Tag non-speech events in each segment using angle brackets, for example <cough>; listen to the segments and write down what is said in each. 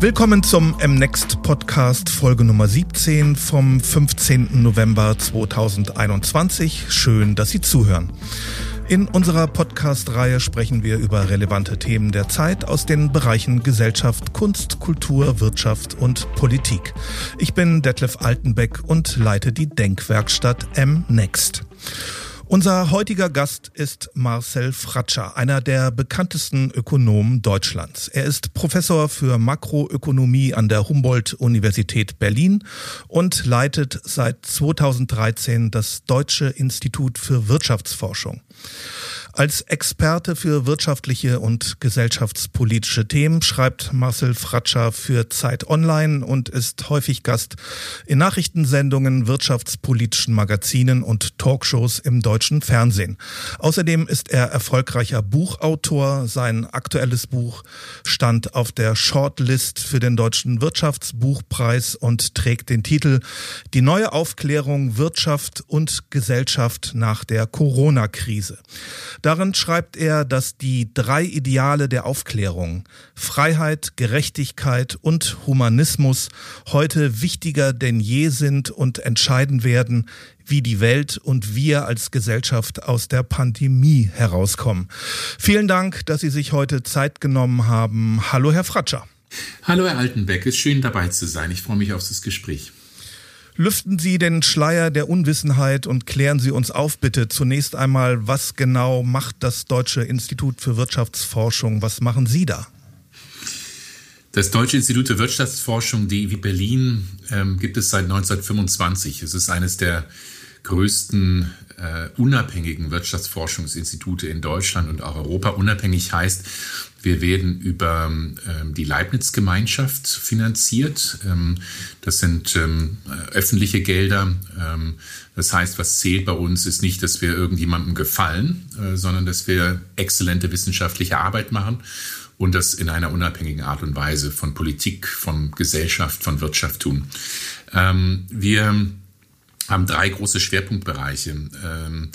Willkommen zum MNext Podcast Folge Nummer 17 vom 15. November 2021. Schön, dass Sie zuhören. In unserer Podcast-Reihe sprechen wir über relevante Themen der Zeit aus den Bereichen Gesellschaft, Kunst, Kultur, Wirtschaft und Politik. Ich bin Detlef Altenbeck und leite die Denkwerkstatt MNext. Unser heutiger Gast ist Marcel Fratscher, einer der bekanntesten Ökonomen Deutschlands. Er ist Professor für Makroökonomie an der Humboldt-Universität Berlin und leitet seit 2013 das Deutsche Institut für Wirtschaftsforschung. Als Experte für wirtschaftliche und gesellschaftspolitische Themen schreibt Marcel Fratscher für Zeit Online und ist häufig Gast in Nachrichtensendungen, wirtschaftspolitischen Magazinen und Talkshows im deutschen Fernsehen. Außerdem ist er erfolgreicher Buchautor. Sein aktuelles Buch stand auf der Shortlist für den Deutschen Wirtschaftsbuchpreis und trägt den Titel Die neue Aufklärung Wirtschaft und Gesellschaft nach der Corona-Krise. Darin schreibt er, dass die drei Ideale der Aufklärung Freiheit, Gerechtigkeit und Humanismus heute wichtiger denn je sind und entscheiden werden, wie die Welt und wir als Gesellschaft aus der Pandemie herauskommen. Vielen Dank, dass Sie sich heute Zeit genommen haben. Hallo, Herr Fratscher. Hallo, Herr Altenbeck. Es ist schön dabei zu sein. Ich freue mich auf das Gespräch. Lüften Sie den Schleier der Unwissenheit und klären Sie uns auf, bitte. Zunächst einmal, was genau macht das Deutsche Institut für Wirtschaftsforschung? Was machen Sie da? Das Deutsche Institut für Wirtschaftsforschung, DIW Berlin, ähm, gibt es seit 1925. Es ist eines der größten äh, unabhängigen Wirtschaftsforschungsinstitute in Deutschland und auch Europa. Unabhängig heißt, wir werden über ähm, die Leibniz-Gemeinschaft finanziert. Ähm, das sind ähm, öffentliche Gelder. Ähm, das heißt, was zählt bei uns, ist nicht, dass wir irgendjemandem gefallen, äh, sondern dass wir exzellente wissenschaftliche Arbeit machen und das in einer unabhängigen Art und Weise von Politik, von Gesellschaft, von Wirtschaft tun. Ähm, wir haben drei große Schwerpunktbereiche. Ähm,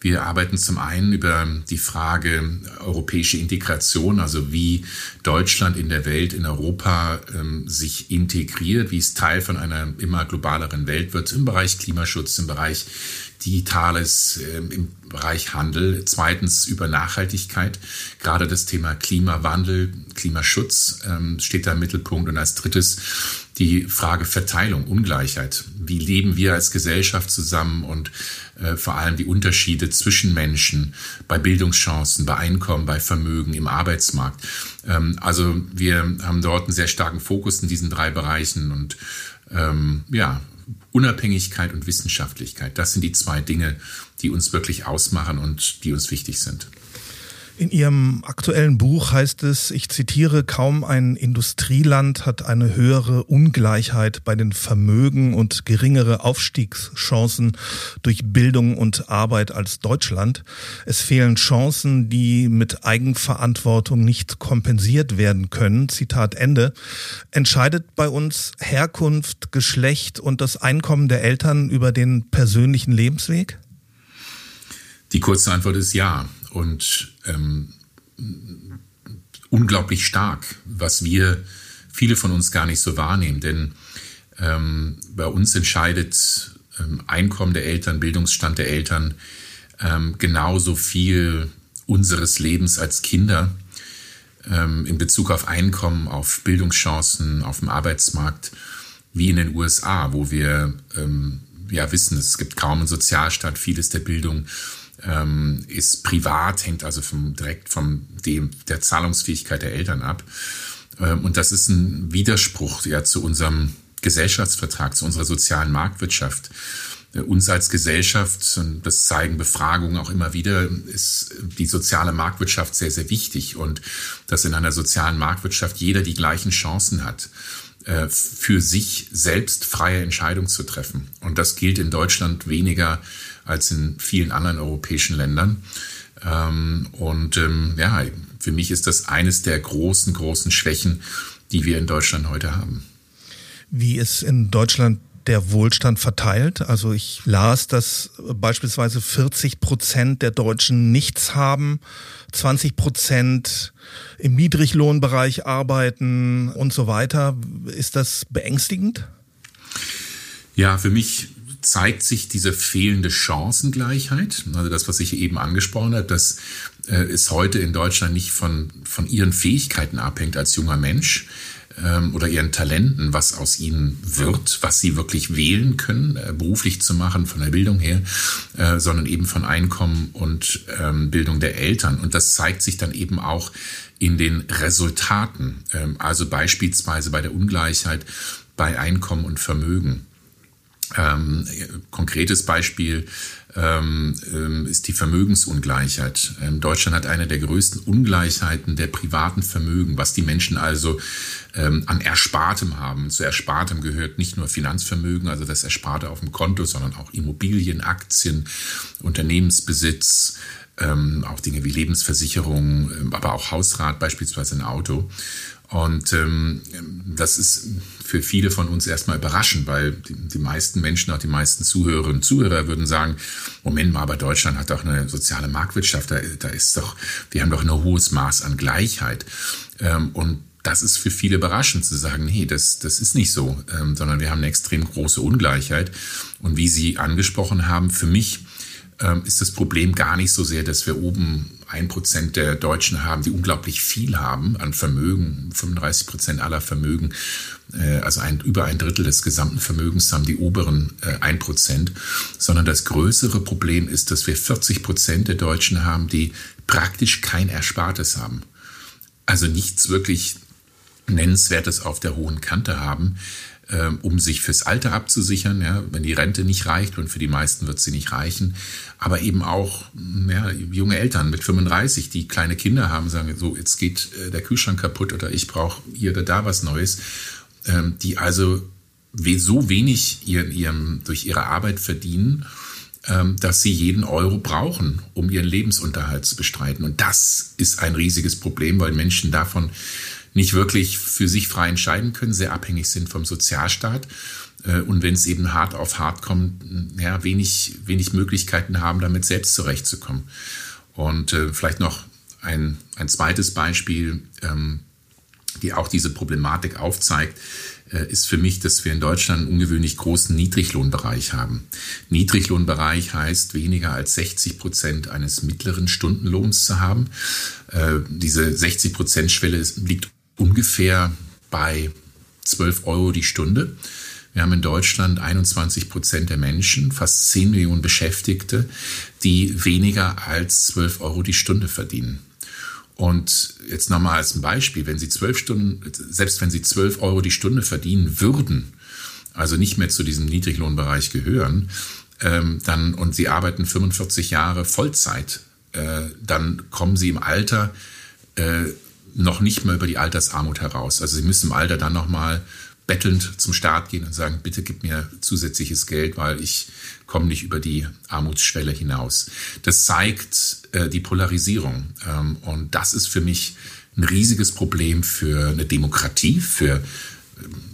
wir arbeiten zum einen über die Frage europäische Integration, also wie Deutschland in der Welt, in Europa ähm, sich integriert, wie es Teil von einer immer globaleren Welt wird, im Bereich Klimaschutz, im Bereich Digitales, äh, im Bereich Handel. Zweitens über Nachhaltigkeit. Gerade das Thema Klimawandel, Klimaschutz ähm, steht da im Mittelpunkt. Und als drittes die Frage Verteilung, Ungleichheit. Wie leben wir als Gesellschaft zusammen und äh, vor allem die Unterschiede zwischen Menschen bei Bildungschancen, bei Einkommen, bei Vermögen im Arbeitsmarkt. Ähm, also wir haben dort einen sehr starken Fokus in diesen drei Bereichen und ähm, ja, Unabhängigkeit und Wissenschaftlichkeit. Das sind die zwei Dinge, die uns wirklich ausmachen und die uns wichtig sind. In Ihrem aktuellen Buch heißt es, ich zitiere, kaum ein Industrieland hat eine höhere Ungleichheit bei den Vermögen und geringere Aufstiegschancen durch Bildung und Arbeit als Deutschland. Es fehlen Chancen, die mit Eigenverantwortung nicht kompensiert werden können. Zitat Ende. Entscheidet bei uns Herkunft, Geschlecht und das Einkommen der Eltern über den persönlichen Lebensweg? Die kurze Antwort ist ja und ähm, unglaublich stark, was wir, viele von uns gar nicht so wahrnehmen. Denn ähm, bei uns entscheidet ähm, Einkommen der Eltern, Bildungsstand der Eltern ähm, genauso viel unseres Lebens als Kinder ähm, in Bezug auf Einkommen, auf Bildungschancen, auf dem Arbeitsmarkt, wie in den USA, wo wir ähm, ja wissen, es gibt kaum einen Sozialstaat, vieles der Bildung ähm, ist privat, hängt also vom, direkt von dem, der Zahlungsfähigkeit der Eltern ab. Ähm, und das ist ein Widerspruch ja zu unserem Gesellschaftsvertrag, zu unserer sozialen Marktwirtschaft. Äh, uns als Gesellschaft, und das zeigen Befragungen auch immer wieder, ist die soziale Marktwirtschaft sehr, sehr wichtig und dass in einer sozialen Marktwirtschaft jeder die gleichen Chancen hat äh, für sich selbst freie Entscheidungen zu treffen. Und das gilt in Deutschland weniger als in vielen anderen europäischen Ländern. Ähm, und ähm, ja, für mich ist das eines der großen, großen Schwächen, die wir in Deutschland heute haben. Wie es in Deutschland der Wohlstand verteilt? Also ich las, dass beispielsweise 40 Prozent der Deutschen nichts haben, 20 Prozent im Niedriglohnbereich arbeiten und so weiter. Ist das beängstigend? Ja, für mich zeigt sich diese fehlende Chancengleichheit. Also das, was ich eben angesprochen habe, dass äh, es heute in Deutschland nicht von, von ihren Fähigkeiten abhängt als junger Mensch ähm, oder ihren Talenten, was aus ihnen wird, was sie wirklich wählen können, äh, beruflich zu machen, von der Bildung her, äh, sondern eben von Einkommen und ähm, Bildung der Eltern. Und das zeigt sich dann eben auch in den Resultaten, ähm, also beispielsweise bei der Ungleichheit bei Einkommen und Vermögen. Ähm, konkretes Beispiel ähm, ähm, ist die Vermögensungleichheit. Ähm, Deutschland hat eine der größten Ungleichheiten der privaten Vermögen, was die Menschen also ähm, an Erspartem haben. Zu Erspartem gehört nicht nur Finanzvermögen, also das Ersparte auf dem Konto, sondern auch Immobilien, Aktien, Unternehmensbesitz, ähm, auch Dinge wie Lebensversicherung, aber auch Hausrat, beispielsweise ein Auto. Und ähm, das ist für viele von uns erstmal überraschend, weil die, die meisten Menschen, auch die meisten Zuhörerinnen und Zuhörer würden sagen, Moment mal, aber Deutschland hat doch eine soziale Marktwirtschaft, da, da ist doch, wir haben doch ein hohes Maß an Gleichheit. Ähm, und das ist für viele überraschend zu sagen, nee, das, das ist nicht so, ähm, sondern wir haben eine extrem große Ungleichheit. Und wie Sie angesprochen haben, für mich ähm, ist das Problem gar nicht so sehr, dass wir oben ein Prozent der Deutschen haben, die unglaublich viel haben an Vermögen. 35 Prozent aller Vermögen, äh, also ein, über ein Drittel des gesamten Vermögens haben die oberen äh, ein Prozent. Sondern das größere Problem ist, dass wir 40 Prozent der Deutschen haben, die praktisch kein Erspartes haben. Also nichts wirklich Nennenswertes auf der hohen Kante haben. Ähm, um sich fürs Alter abzusichern, ja, wenn die Rente nicht reicht und für die meisten wird sie nicht reichen, aber eben auch ja, junge Eltern mit 35, die kleine Kinder haben, sagen so, jetzt geht äh, der Kühlschrank kaputt oder ich brauche hier oder da was Neues, ähm, die also so wenig ihren, ihrem, durch ihre Arbeit verdienen, ähm, dass sie jeden Euro brauchen, um ihren Lebensunterhalt zu bestreiten. Und das ist ein riesiges Problem, weil Menschen davon nicht wirklich für sich frei entscheiden können, sehr abhängig sind vom Sozialstaat äh, und wenn es eben hart auf hart kommt, ja, wenig, wenig Möglichkeiten haben, damit selbst zurechtzukommen. Und äh, vielleicht noch ein, ein zweites Beispiel, ähm, die auch diese Problematik aufzeigt, äh, ist für mich, dass wir in Deutschland einen ungewöhnlich großen Niedriglohnbereich haben. Niedriglohnbereich heißt, weniger als 60 Prozent eines mittleren Stundenlohns zu haben. Äh, diese 60 Prozent Schwelle liegt ungefähr bei 12 Euro die Stunde. Wir haben in Deutschland 21 Prozent der Menschen, fast 10 Millionen Beschäftigte, die weniger als 12 Euro die Stunde verdienen. Und jetzt nochmal als ein Beispiel, wenn Sie 12 Stunden, selbst wenn Sie 12 Euro die Stunde verdienen würden, also nicht mehr zu diesem Niedriglohnbereich gehören, ähm, dann, und Sie arbeiten 45 Jahre Vollzeit, äh, dann kommen Sie im Alter äh, noch nicht mal über die Altersarmut heraus. Also sie müssen im Alter dann nochmal bettelnd zum Staat gehen und sagen, bitte gib mir zusätzliches Geld, weil ich komme nicht über die Armutsschwelle hinaus. Das zeigt äh, die Polarisierung. Ähm, und das ist für mich ein riesiges Problem für eine Demokratie, für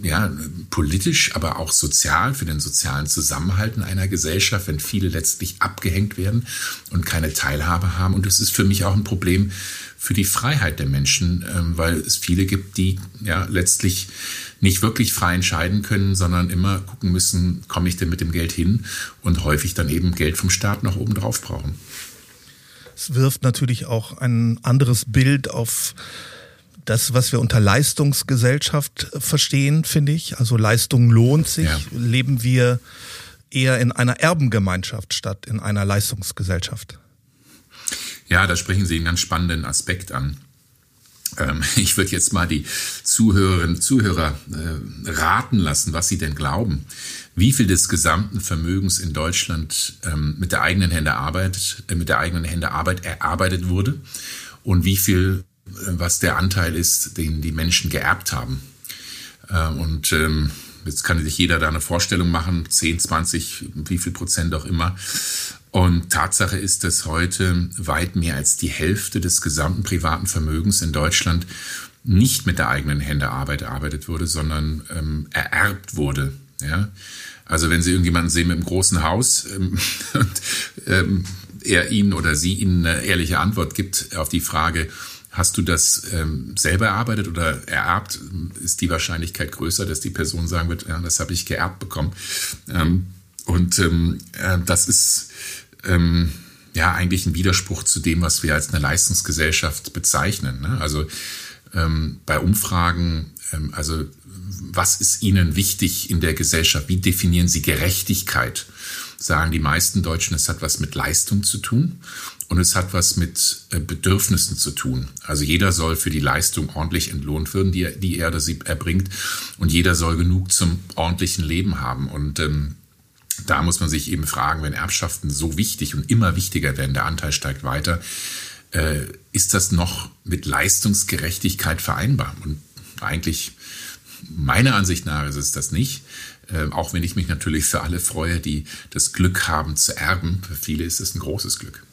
ja, politisch, aber auch sozial, für den sozialen Zusammenhalt in einer Gesellschaft, wenn viele letztlich abgehängt werden und keine Teilhabe haben. Und es ist für mich auch ein Problem für die Freiheit der Menschen, ähm, weil es viele gibt, die ja letztlich nicht wirklich frei entscheiden können, sondern immer gucken müssen, komme ich denn mit dem Geld hin und häufig dann eben Geld vom Staat noch oben drauf brauchen. Es wirft natürlich auch ein anderes Bild auf das, was wir unter Leistungsgesellschaft verstehen, finde ich. Also Leistung lohnt sich. Ja. Leben wir eher in einer Erbengemeinschaft statt in einer Leistungsgesellschaft? Ja, da sprechen Sie einen ganz spannenden Aspekt an. Ähm, <laughs> ich würde jetzt mal die Zuhörerinnen und Zuhörer äh, raten lassen, was sie denn glauben. Wie viel des gesamten Vermögens in Deutschland ähm, mit der eigenen Hände Arbeit, äh, mit der eigenen Hände Arbeit erarbeitet wurde und wie viel was der Anteil ist, den die Menschen geerbt haben. Äh, und ähm, jetzt kann sich jeder da eine Vorstellung machen, 10, 20, wie viel Prozent auch immer. Und Tatsache ist, dass heute weit mehr als die Hälfte des gesamten privaten Vermögens in Deutschland nicht mit der eigenen Hände Arbeit erarbeitet wurde, sondern ähm, ererbt wurde. Ja? Also wenn Sie irgendjemanden sehen mit einem großen Haus ähm, <laughs> und ähm, er Ihnen oder sie Ihnen eine ehrliche Antwort gibt auf die Frage, hast du das ähm, selber erarbeitet oder ererbt, ist die Wahrscheinlichkeit größer, dass die Person sagen wird, ja, das habe ich geerbt bekommen. Ähm, und ähm, äh, das ist ähm, ja eigentlich ein Widerspruch zu dem, was wir als eine Leistungsgesellschaft bezeichnen. Ne? Also ähm, bei Umfragen, ähm, also was ist Ihnen wichtig in der Gesellschaft? Wie definieren Sie Gerechtigkeit? Sagen die meisten Deutschen, es hat was mit Leistung zu tun und es hat was mit äh, Bedürfnissen zu tun. Also jeder soll für die Leistung ordentlich entlohnt werden, die, die er oder sie erbringt und jeder soll genug zum ordentlichen Leben haben. Und ähm, da muss man sich eben fragen, wenn Erbschaften so wichtig und immer wichtiger werden, der Anteil steigt weiter, äh, ist das noch mit Leistungsgerechtigkeit vereinbar? Und eigentlich, meiner Ansicht nach, ist es das nicht. Äh, auch wenn ich mich natürlich für alle freue, die das Glück haben zu erben. Für viele ist es ein großes Glück.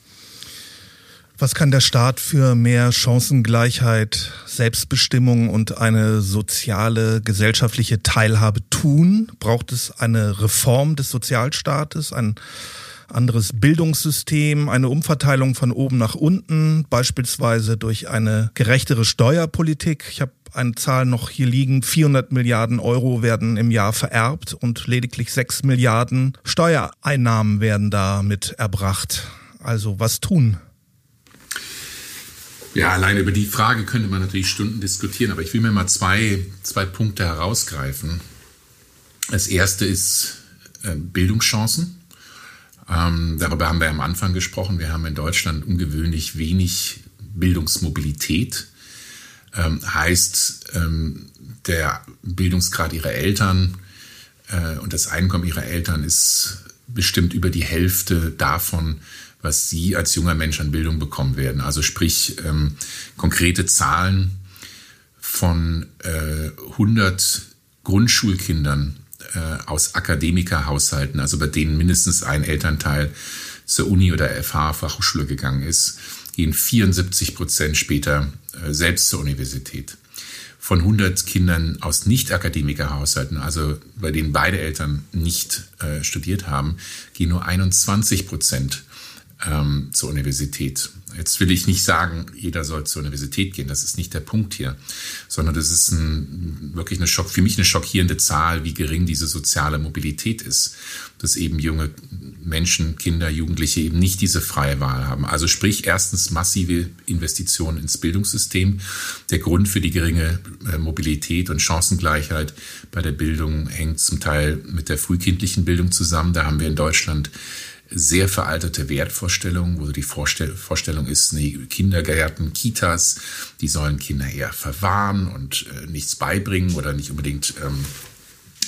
Was kann der Staat für mehr Chancengleichheit, Selbstbestimmung und eine soziale, gesellschaftliche Teilhabe tun? Braucht es eine Reform des Sozialstaates, ein anderes Bildungssystem, eine Umverteilung von oben nach unten, beispielsweise durch eine gerechtere Steuerpolitik? Ich habe eine Zahl noch hier liegen. 400 Milliarden Euro werden im Jahr vererbt und lediglich 6 Milliarden Steuereinnahmen werden damit erbracht. Also was tun? Ja, allein über die Frage könnte man natürlich Stunden diskutieren, aber ich will mir mal zwei, zwei Punkte herausgreifen. Das erste ist äh, Bildungschancen. Ähm, darüber haben wir am Anfang gesprochen. Wir haben in Deutschland ungewöhnlich wenig Bildungsmobilität. Ähm, heißt, ähm, der Bildungsgrad ihrer Eltern äh, und das Einkommen ihrer Eltern ist bestimmt über die Hälfte davon, was Sie als junger Mensch an Bildung bekommen werden. Also sprich ähm, konkrete Zahlen von äh, 100 Grundschulkindern äh, aus Akademikerhaushalten, also bei denen mindestens ein Elternteil zur Uni oder FH Fachhochschule gegangen ist, gehen 74 Prozent später selbst zur Universität. Von 100 Kindern aus Nicht-Akademikerhaushalten, also bei denen beide Eltern nicht äh, studiert haben, gehen nur 21 Prozent ähm, zur Universität. Jetzt will ich nicht sagen, jeder soll zur Universität gehen. Das ist nicht der Punkt hier, sondern das ist ein, wirklich eine Schock, für mich eine schockierende Zahl, wie gering diese soziale Mobilität ist, dass eben junge Menschen, Kinder, Jugendliche eben nicht diese freie Wahl haben. Also sprich erstens massive Investitionen ins Bildungssystem. Der Grund für die geringe äh, Mobilität und Chancengleichheit bei der Bildung hängt zum Teil mit der frühkindlichen Bildung zusammen. Da haben wir in Deutschland sehr veraltete Wertvorstellungen, wo die Vorstell Vorstellung ist, nee, Kindergärten, Kitas, die sollen Kinder eher verwahren und äh, nichts beibringen oder nicht unbedingt ähm,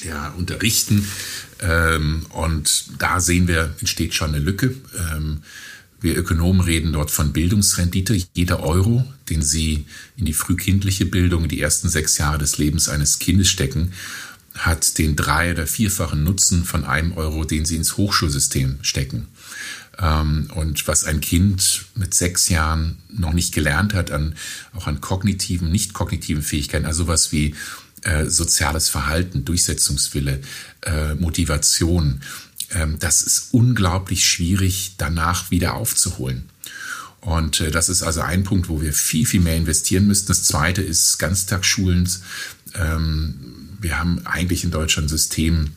ja, unterrichten. Ähm, und da sehen wir, entsteht schon eine Lücke. Ähm, wir Ökonomen reden dort von Bildungsrendite. Jeder Euro, den Sie in die frühkindliche Bildung, die ersten sechs Jahre des Lebens eines Kindes stecken, hat den drei- oder vierfachen Nutzen von einem Euro, den sie ins Hochschulsystem stecken. Ähm, und was ein Kind mit sechs Jahren noch nicht gelernt hat, an, auch an kognitiven, nicht kognitiven Fähigkeiten, also sowas wie äh, soziales Verhalten, Durchsetzungswille, äh, Motivation, äh, das ist unglaublich schwierig danach wieder aufzuholen. Und äh, das ist also ein Punkt, wo wir viel, viel mehr investieren müssen. Das zweite ist Ganztagsschulen. Ähm, wir haben eigentlich in Deutschland ein System,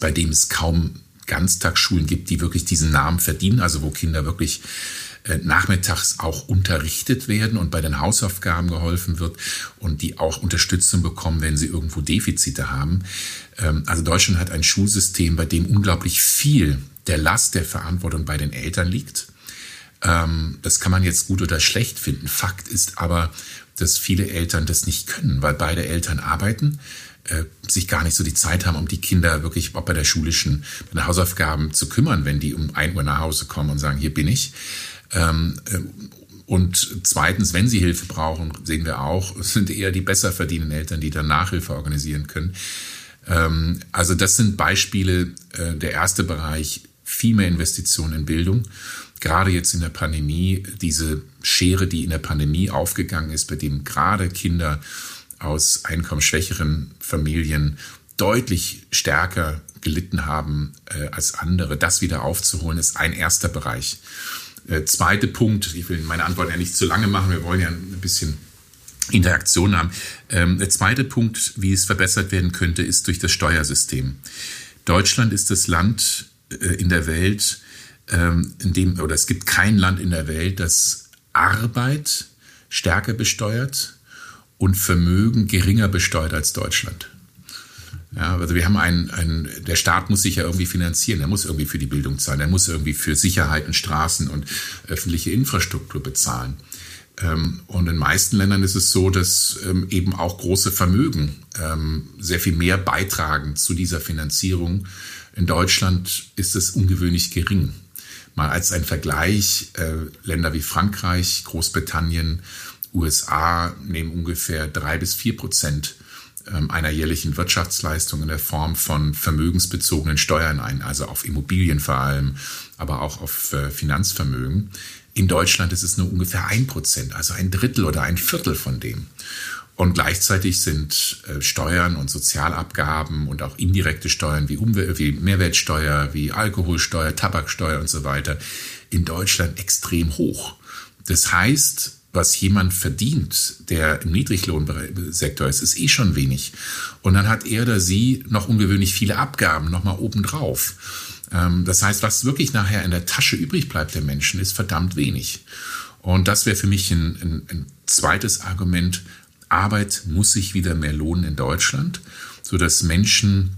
bei dem es kaum Ganztagsschulen gibt, die wirklich diesen Namen verdienen, also wo Kinder wirklich äh, nachmittags auch unterrichtet werden und bei den Hausaufgaben geholfen wird und die auch Unterstützung bekommen, wenn sie irgendwo Defizite haben. Ähm, also Deutschland hat ein Schulsystem, bei dem unglaublich viel der Last der Verantwortung bei den Eltern liegt. Ähm, das kann man jetzt gut oder schlecht finden. Fakt ist aber, dass viele Eltern das nicht können, weil beide Eltern arbeiten äh, sich gar nicht so die Zeit haben, um die Kinder wirklich auch bei der schulischen, bei den Hausaufgaben zu kümmern, wenn die um ein Uhr nach Hause kommen und sagen, hier bin ich. Ähm, äh, und zweitens, wenn sie Hilfe brauchen, sehen wir auch, <laughs> sind eher die besser verdienenden Eltern, die dann Nachhilfe organisieren können. Ähm, also das sind Beispiele. Äh, der erste Bereich, viel mehr Investitionen in Bildung. Gerade jetzt in der Pandemie, diese Schere, die in der Pandemie aufgegangen ist, bei dem gerade Kinder aus einkommensschwächeren Familien deutlich stärker gelitten haben äh, als andere. Das wieder aufzuholen, ist ein erster Bereich. Äh, zweiter Punkt, ich will meine Antwort ja nicht zu lange machen, wir wollen ja ein bisschen Interaktion haben. Ähm, der zweite Punkt, wie es verbessert werden könnte, ist durch das Steuersystem. Deutschland ist das Land äh, in der Welt, ähm, in dem, oder es gibt kein Land in der Welt, das Arbeit stärker besteuert und Vermögen geringer besteuert als Deutschland. Ja, also wir haben einen, einen, der Staat muss sich ja irgendwie finanzieren, er muss irgendwie für die Bildung zahlen, er muss irgendwie für Sicherheiten, Straßen und öffentliche Infrastruktur bezahlen. Ähm, und in meisten Ländern ist es so, dass ähm, eben auch große Vermögen ähm, sehr viel mehr beitragen zu dieser Finanzierung. In Deutschland ist es ungewöhnlich gering. Mal als ein Vergleich, äh, Länder wie Frankreich, Großbritannien, USA nehmen ungefähr drei bis vier Prozent ähm, einer jährlichen Wirtschaftsleistung in der Form von vermögensbezogenen Steuern ein, also auf Immobilien vor allem, aber auch auf äh, Finanzvermögen. In Deutschland ist es nur ungefähr ein Prozent, also ein Drittel oder ein Viertel von dem. Und gleichzeitig sind äh, Steuern und Sozialabgaben und auch indirekte Steuern wie, Umwelt, wie Mehrwertsteuer, wie Alkoholsteuer, Tabaksteuer und so weiter in Deutschland extrem hoch. Das heißt, was jemand verdient, der im Niedriglohnsektor ist, ist eh schon wenig. Und dann hat er oder sie noch ungewöhnlich viele Abgaben nochmal obendrauf. Ähm, das heißt, was wirklich nachher in der Tasche übrig bleibt der Menschen, ist verdammt wenig. Und das wäre für mich ein, ein, ein zweites Argument. Arbeit muss sich wieder mehr lohnen in Deutschland, sodass Menschen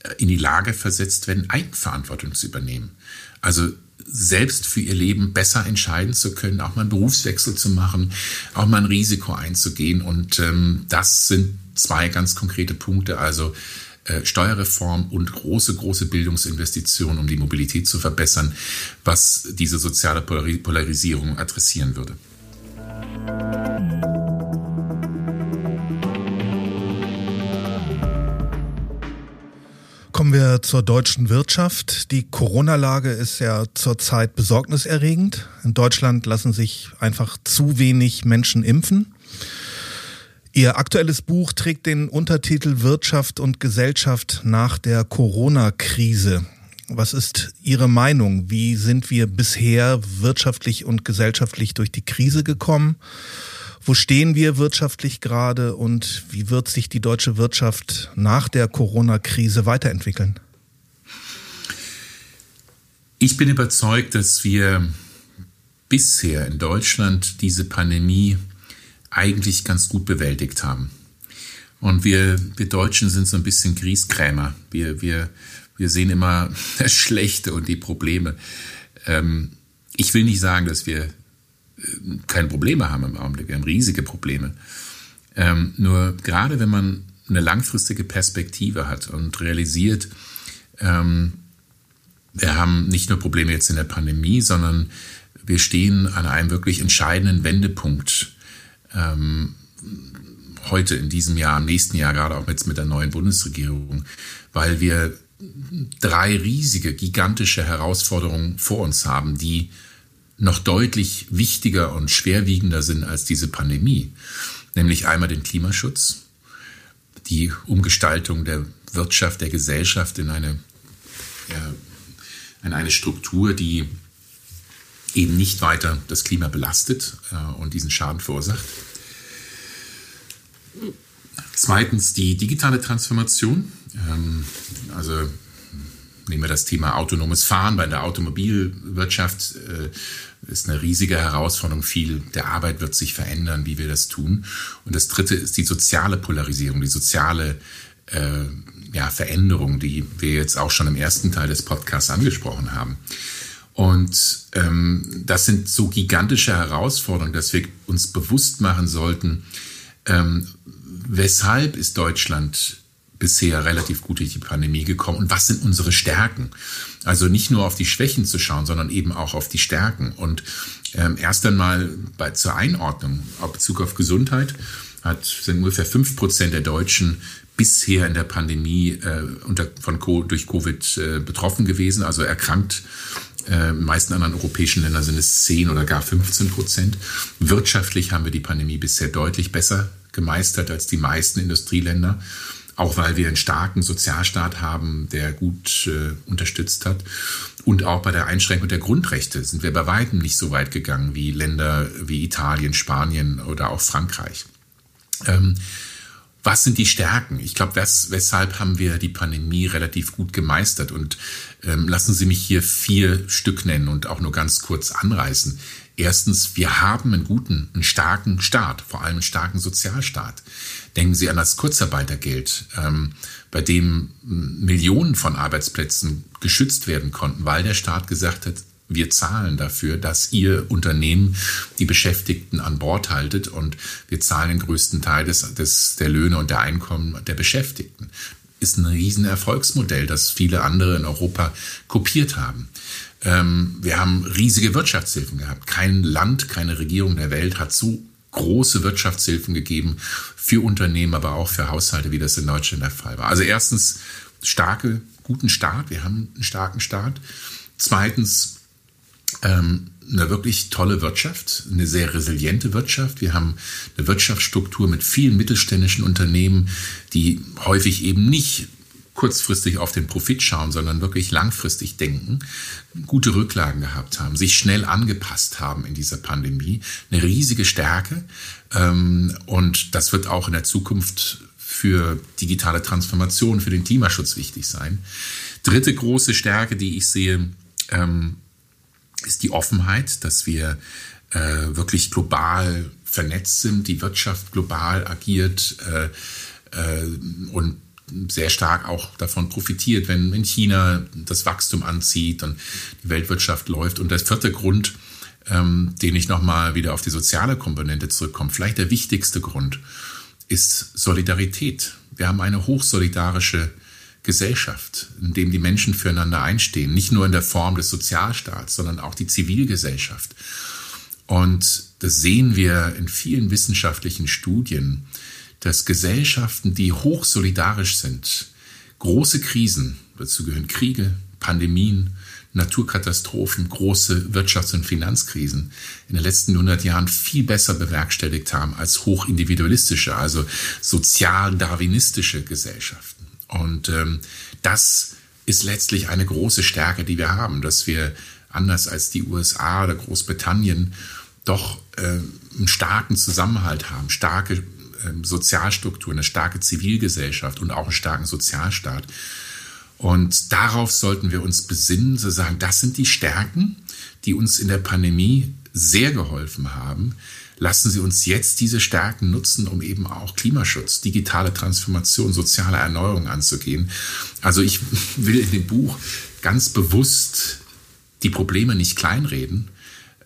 äh, in die Lage versetzt werden, Eigenverantwortung zu übernehmen. Also selbst für ihr Leben besser entscheiden zu können, auch mal einen Berufswechsel zu machen, auch mal ein Risiko einzugehen. Und ähm, das sind zwei ganz konkrete Punkte. Also äh, Steuerreform und große, große Bildungsinvestitionen, um die Mobilität zu verbessern, was diese soziale Polarisierung adressieren würde. Kommen wir zur deutschen Wirtschaft. Die Corona-Lage ist ja zurzeit besorgniserregend. In Deutschland lassen sich einfach zu wenig Menschen impfen. Ihr aktuelles Buch trägt den Untertitel Wirtschaft und Gesellschaft nach der Corona-Krise. Was ist Ihre Meinung? Wie sind wir bisher wirtschaftlich und gesellschaftlich durch die Krise gekommen? Wo stehen wir wirtschaftlich gerade und wie wird sich die deutsche Wirtschaft nach der Corona-Krise weiterentwickeln? Ich bin überzeugt, dass wir bisher in Deutschland diese Pandemie eigentlich ganz gut bewältigt haben. Und wir, wir Deutschen sind so ein bisschen Grieskrämer. Wir, wir, wir sehen immer <laughs> das Schlechte und die Probleme. Ähm, ich will nicht sagen, dass wir keine Probleme haben im Augenblick. Wir haben riesige Probleme. Ähm, nur gerade wenn man eine langfristige Perspektive hat und realisiert, ähm, wir haben nicht nur Probleme jetzt in der Pandemie, sondern wir stehen an einem wirklich entscheidenden Wendepunkt ähm, heute in diesem Jahr, im nächsten Jahr, gerade auch jetzt mit der neuen Bundesregierung, weil wir drei riesige, gigantische Herausforderungen vor uns haben, die noch deutlich wichtiger und schwerwiegender sind als diese Pandemie. Nämlich einmal den Klimaschutz, die Umgestaltung der Wirtschaft, der Gesellschaft in eine, in eine Struktur, die eben nicht weiter das Klima belastet äh, und diesen Schaden verursacht. Zweitens die digitale Transformation. Ähm, also nehmen wir das Thema autonomes Fahren bei der Automobilwirtschaft. Äh, ist eine riesige Herausforderung. Viel der Arbeit wird sich verändern, wie wir das tun. Und das Dritte ist die soziale Polarisierung, die soziale äh, ja, Veränderung, die wir jetzt auch schon im ersten Teil des Podcasts angesprochen haben. Und ähm, das sind so gigantische Herausforderungen, dass wir uns bewusst machen sollten, ähm, weshalb ist Deutschland bisher relativ gut durch die Pandemie gekommen und was sind unsere Stärken? Also nicht nur auf die Schwächen zu schauen, sondern eben auch auf die Stärken. Und ähm, erst einmal bei, zur Einordnung auf Bezug auf Gesundheit hat, sind ungefähr fünf Prozent der Deutschen bisher in der Pandemie äh, unter, von durch Covid äh, betroffen gewesen, also erkrankt. Äh, in meisten anderen europäischen Ländern sind es 10 oder gar 15 Prozent. Wirtschaftlich haben wir die Pandemie bisher deutlich besser gemeistert als die meisten Industrieländer. Auch weil wir einen starken Sozialstaat haben, der gut äh, unterstützt hat. Und auch bei der Einschränkung der Grundrechte sind wir bei weitem nicht so weit gegangen wie Länder wie Italien, Spanien oder auch Frankreich. Ähm, was sind die Stärken? Ich glaube, weshalb haben wir die Pandemie relativ gut gemeistert? Und ähm, lassen Sie mich hier vier Stück nennen und auch nur ganz kurz anreißen. Erstens, wir haben einen guten, einen starken Staat, vor allem einen starken Sozialstaat. Denken Sie an das Kurzarbeitergeld, ähm, bei dem Millionen von Arbeitsplätzen geschützt werden konnten, weil der Staat gesagt hat, wir zahlen dafür, dass ihr Unternehmen die Beschäftigten an Bord haltet und wir zahlen den größten Teil des, des, der Löhne und der Einkommen der Beschäftigten. Ist ein riesen Erfolgsmodell, das viele andere in Europa kopiert haben. Ähm, wir haben riesige Wirtschaftshilfen gehabt. Kein Land, keine Regierung der Welt hat so große Wirtschaftshilfen gegeben für Unternehmen, aber auch für Haushalte, wie das in Deutschland der Fall war. Also erstens starke, guten Staat. Wir haben einen starken Staat. Zweitens ähm, eine wirklich tolle Wirtschaft, eine sehr resiliente Wirtschaft. Wir haben eine Wirtschaftsstruktur mit vielen mittelständischen Unternehmen, die häufig eben nicht kurzfristig auf den Profit schauen, sondern wirklich langfristig denken, gute Rücklagen gehabt haben, sich schnell angepasst haben in dieser Pandemie. Eine riesige Stärke. Ähm, und das wird auch in der Zukunft für digitale Transformation, für den Klimaschutz wichtig sein. Dritte große Stärke, die ich sehe, ähm, ist die Offenheit, dass wir äh, wirklich global vernetzt sind, die Wirtschaft global agiert äh, äh, und sehr stark auch davon profitiert, wenn in China das Wachstum anzieht und die Weltwirtschaft läuft. Und der vierte Grund, ähm, den ich nochmal wieder auf die soziale Komponente zurückkomme, vielleicht der wichtigste Grund, ist Solidarität. Wir haben eine hochsolidarische Gesellschaft, in dem die Menschen füreinander einstehen, nicht nur in der Form des Sozialstaats, sondern auch die Zivilgesellschaft. Und das sehen wir in vielen wissenschaftlichen Studien, dass Gesellschaften, die hochsolidarisch sind, große Krisen, dazu gehören Kriege, Pandemien, Naturkatastrophen, große Wirtschafts- und Finanzkrisen in den letzten 100 Jahren viel besser bewerkstelligt haben als hochindividualistische, also sozial-darwinistische Gesellschaften. Und ähm, das ist letztlich eine große Stärke, die wir haben, dass wir anders als die USA oder Großbritannien doch äh, einen starken Zusammenhalt haben, starke äh, Sozialstrukturen, eine starke Zivilgesellschaft und auch einen starken Sozialstaat. Und darauf sollten wir uns besinnen, zu sagen, das sind die Stärken, die uns in der Pandemie sehr geholfen haben, lassen Sie uns jetzt diese Stärken nutzen, um eben auch Klimaschutz, digitale Transformation, soziale Erneuerung anzugehen. Also ich <laughs> will in dem Buch ganz bewusst die Probleme nicht kleinreden,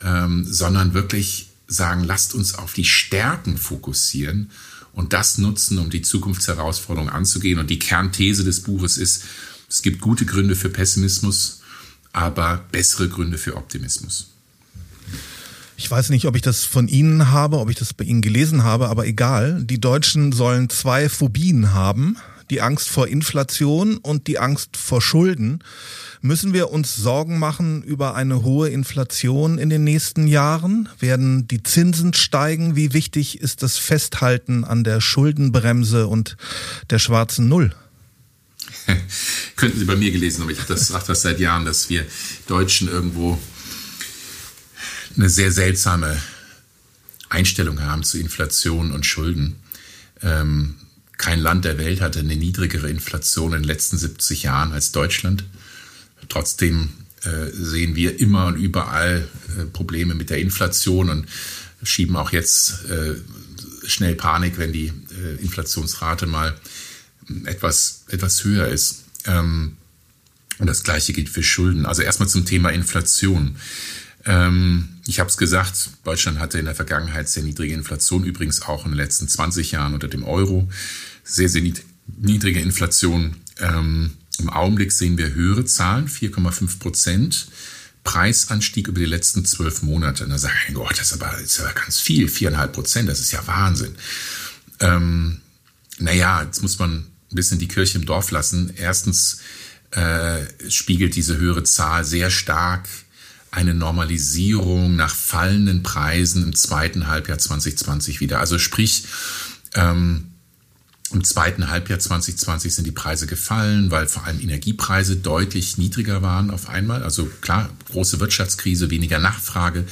ähm, sondern wirklich sagen, lasst uns auf die Stärken fokussieren und das nutzen, um die Zukunftsherausforderungen anzugehen. Und die Kernthese des Buches ist, es gibt gute Gründe für Pessimismus, aber bessere Gründe für Optimismus. Ich weiß nicht, ob ich das von Ihnen habe, ob ich das bei Ihnen gelesen habe, aber egal. Die Deutschen sollen zwei Phobien haben. Die Angst vor Inflation und die Angst vor Schulden. Müssen wir uns Sorgen machen über eine hohe Inflation in den nächsten Jahren? Werden die Zinsen steigen? Wie wichtig ist das Festhalten an der Schuldenbremse und der schwarzen Null? <laughs> Könnten Sie bei mir gelesen haben. Ich sage das seit Jahren, dass wir Deutschen irgendwo eine sehr seltsame Einstellung haben zu Inflation und Schulden. Ähm, kein Land der Welt hatte eine niedrigere Inflation in den letzten 70 Jahren als Deutschland. Trotzdem äh, sehen wir immer und überall äh, Probleme mit der Inflation und schieben auch jetzt äh, schnell Panik, wenn die Inflationsrate mal etwas, etwas höher ist. Ähm, und das Gleiche gilt für Schulden. Also erstmal zum Thema Inflation. Ähm, ich habe es gesagt, Deutschland hatte in der Vergangenheit sehr niedrige Inflation, übrigens auch in den letzten 20 Jahren unter dem Euro. Sehr, sehr niedrige Inflation. Ähm, Im Augenblick sehen wir höhere Zahlen, 4,5 Prozent. Preisanstieg über die letzten zwölf Monate. Und da sage ich, Gott, das ist aber, das ist aber ganz viel, viereinhalb Prozent, das ist ja Wahnsinn. Ähm, naja, jetzt muss man ein bisschen die Kirche im Dorf lassen. Erstens äh, spiegelt diese höhere Zahl sehr stark eine Normalisierung nach fallenden Preisen im zweiten Halbjahr 2020 wieder. Also sprich, ähm, Im zweiten Halbjahr 2020 sind die Preise gefallen, weil vor allem Energiepreise deutlich niedriger waren auf einmal. Also klar, große Wirtschaftskrise, weniger Nachfrage,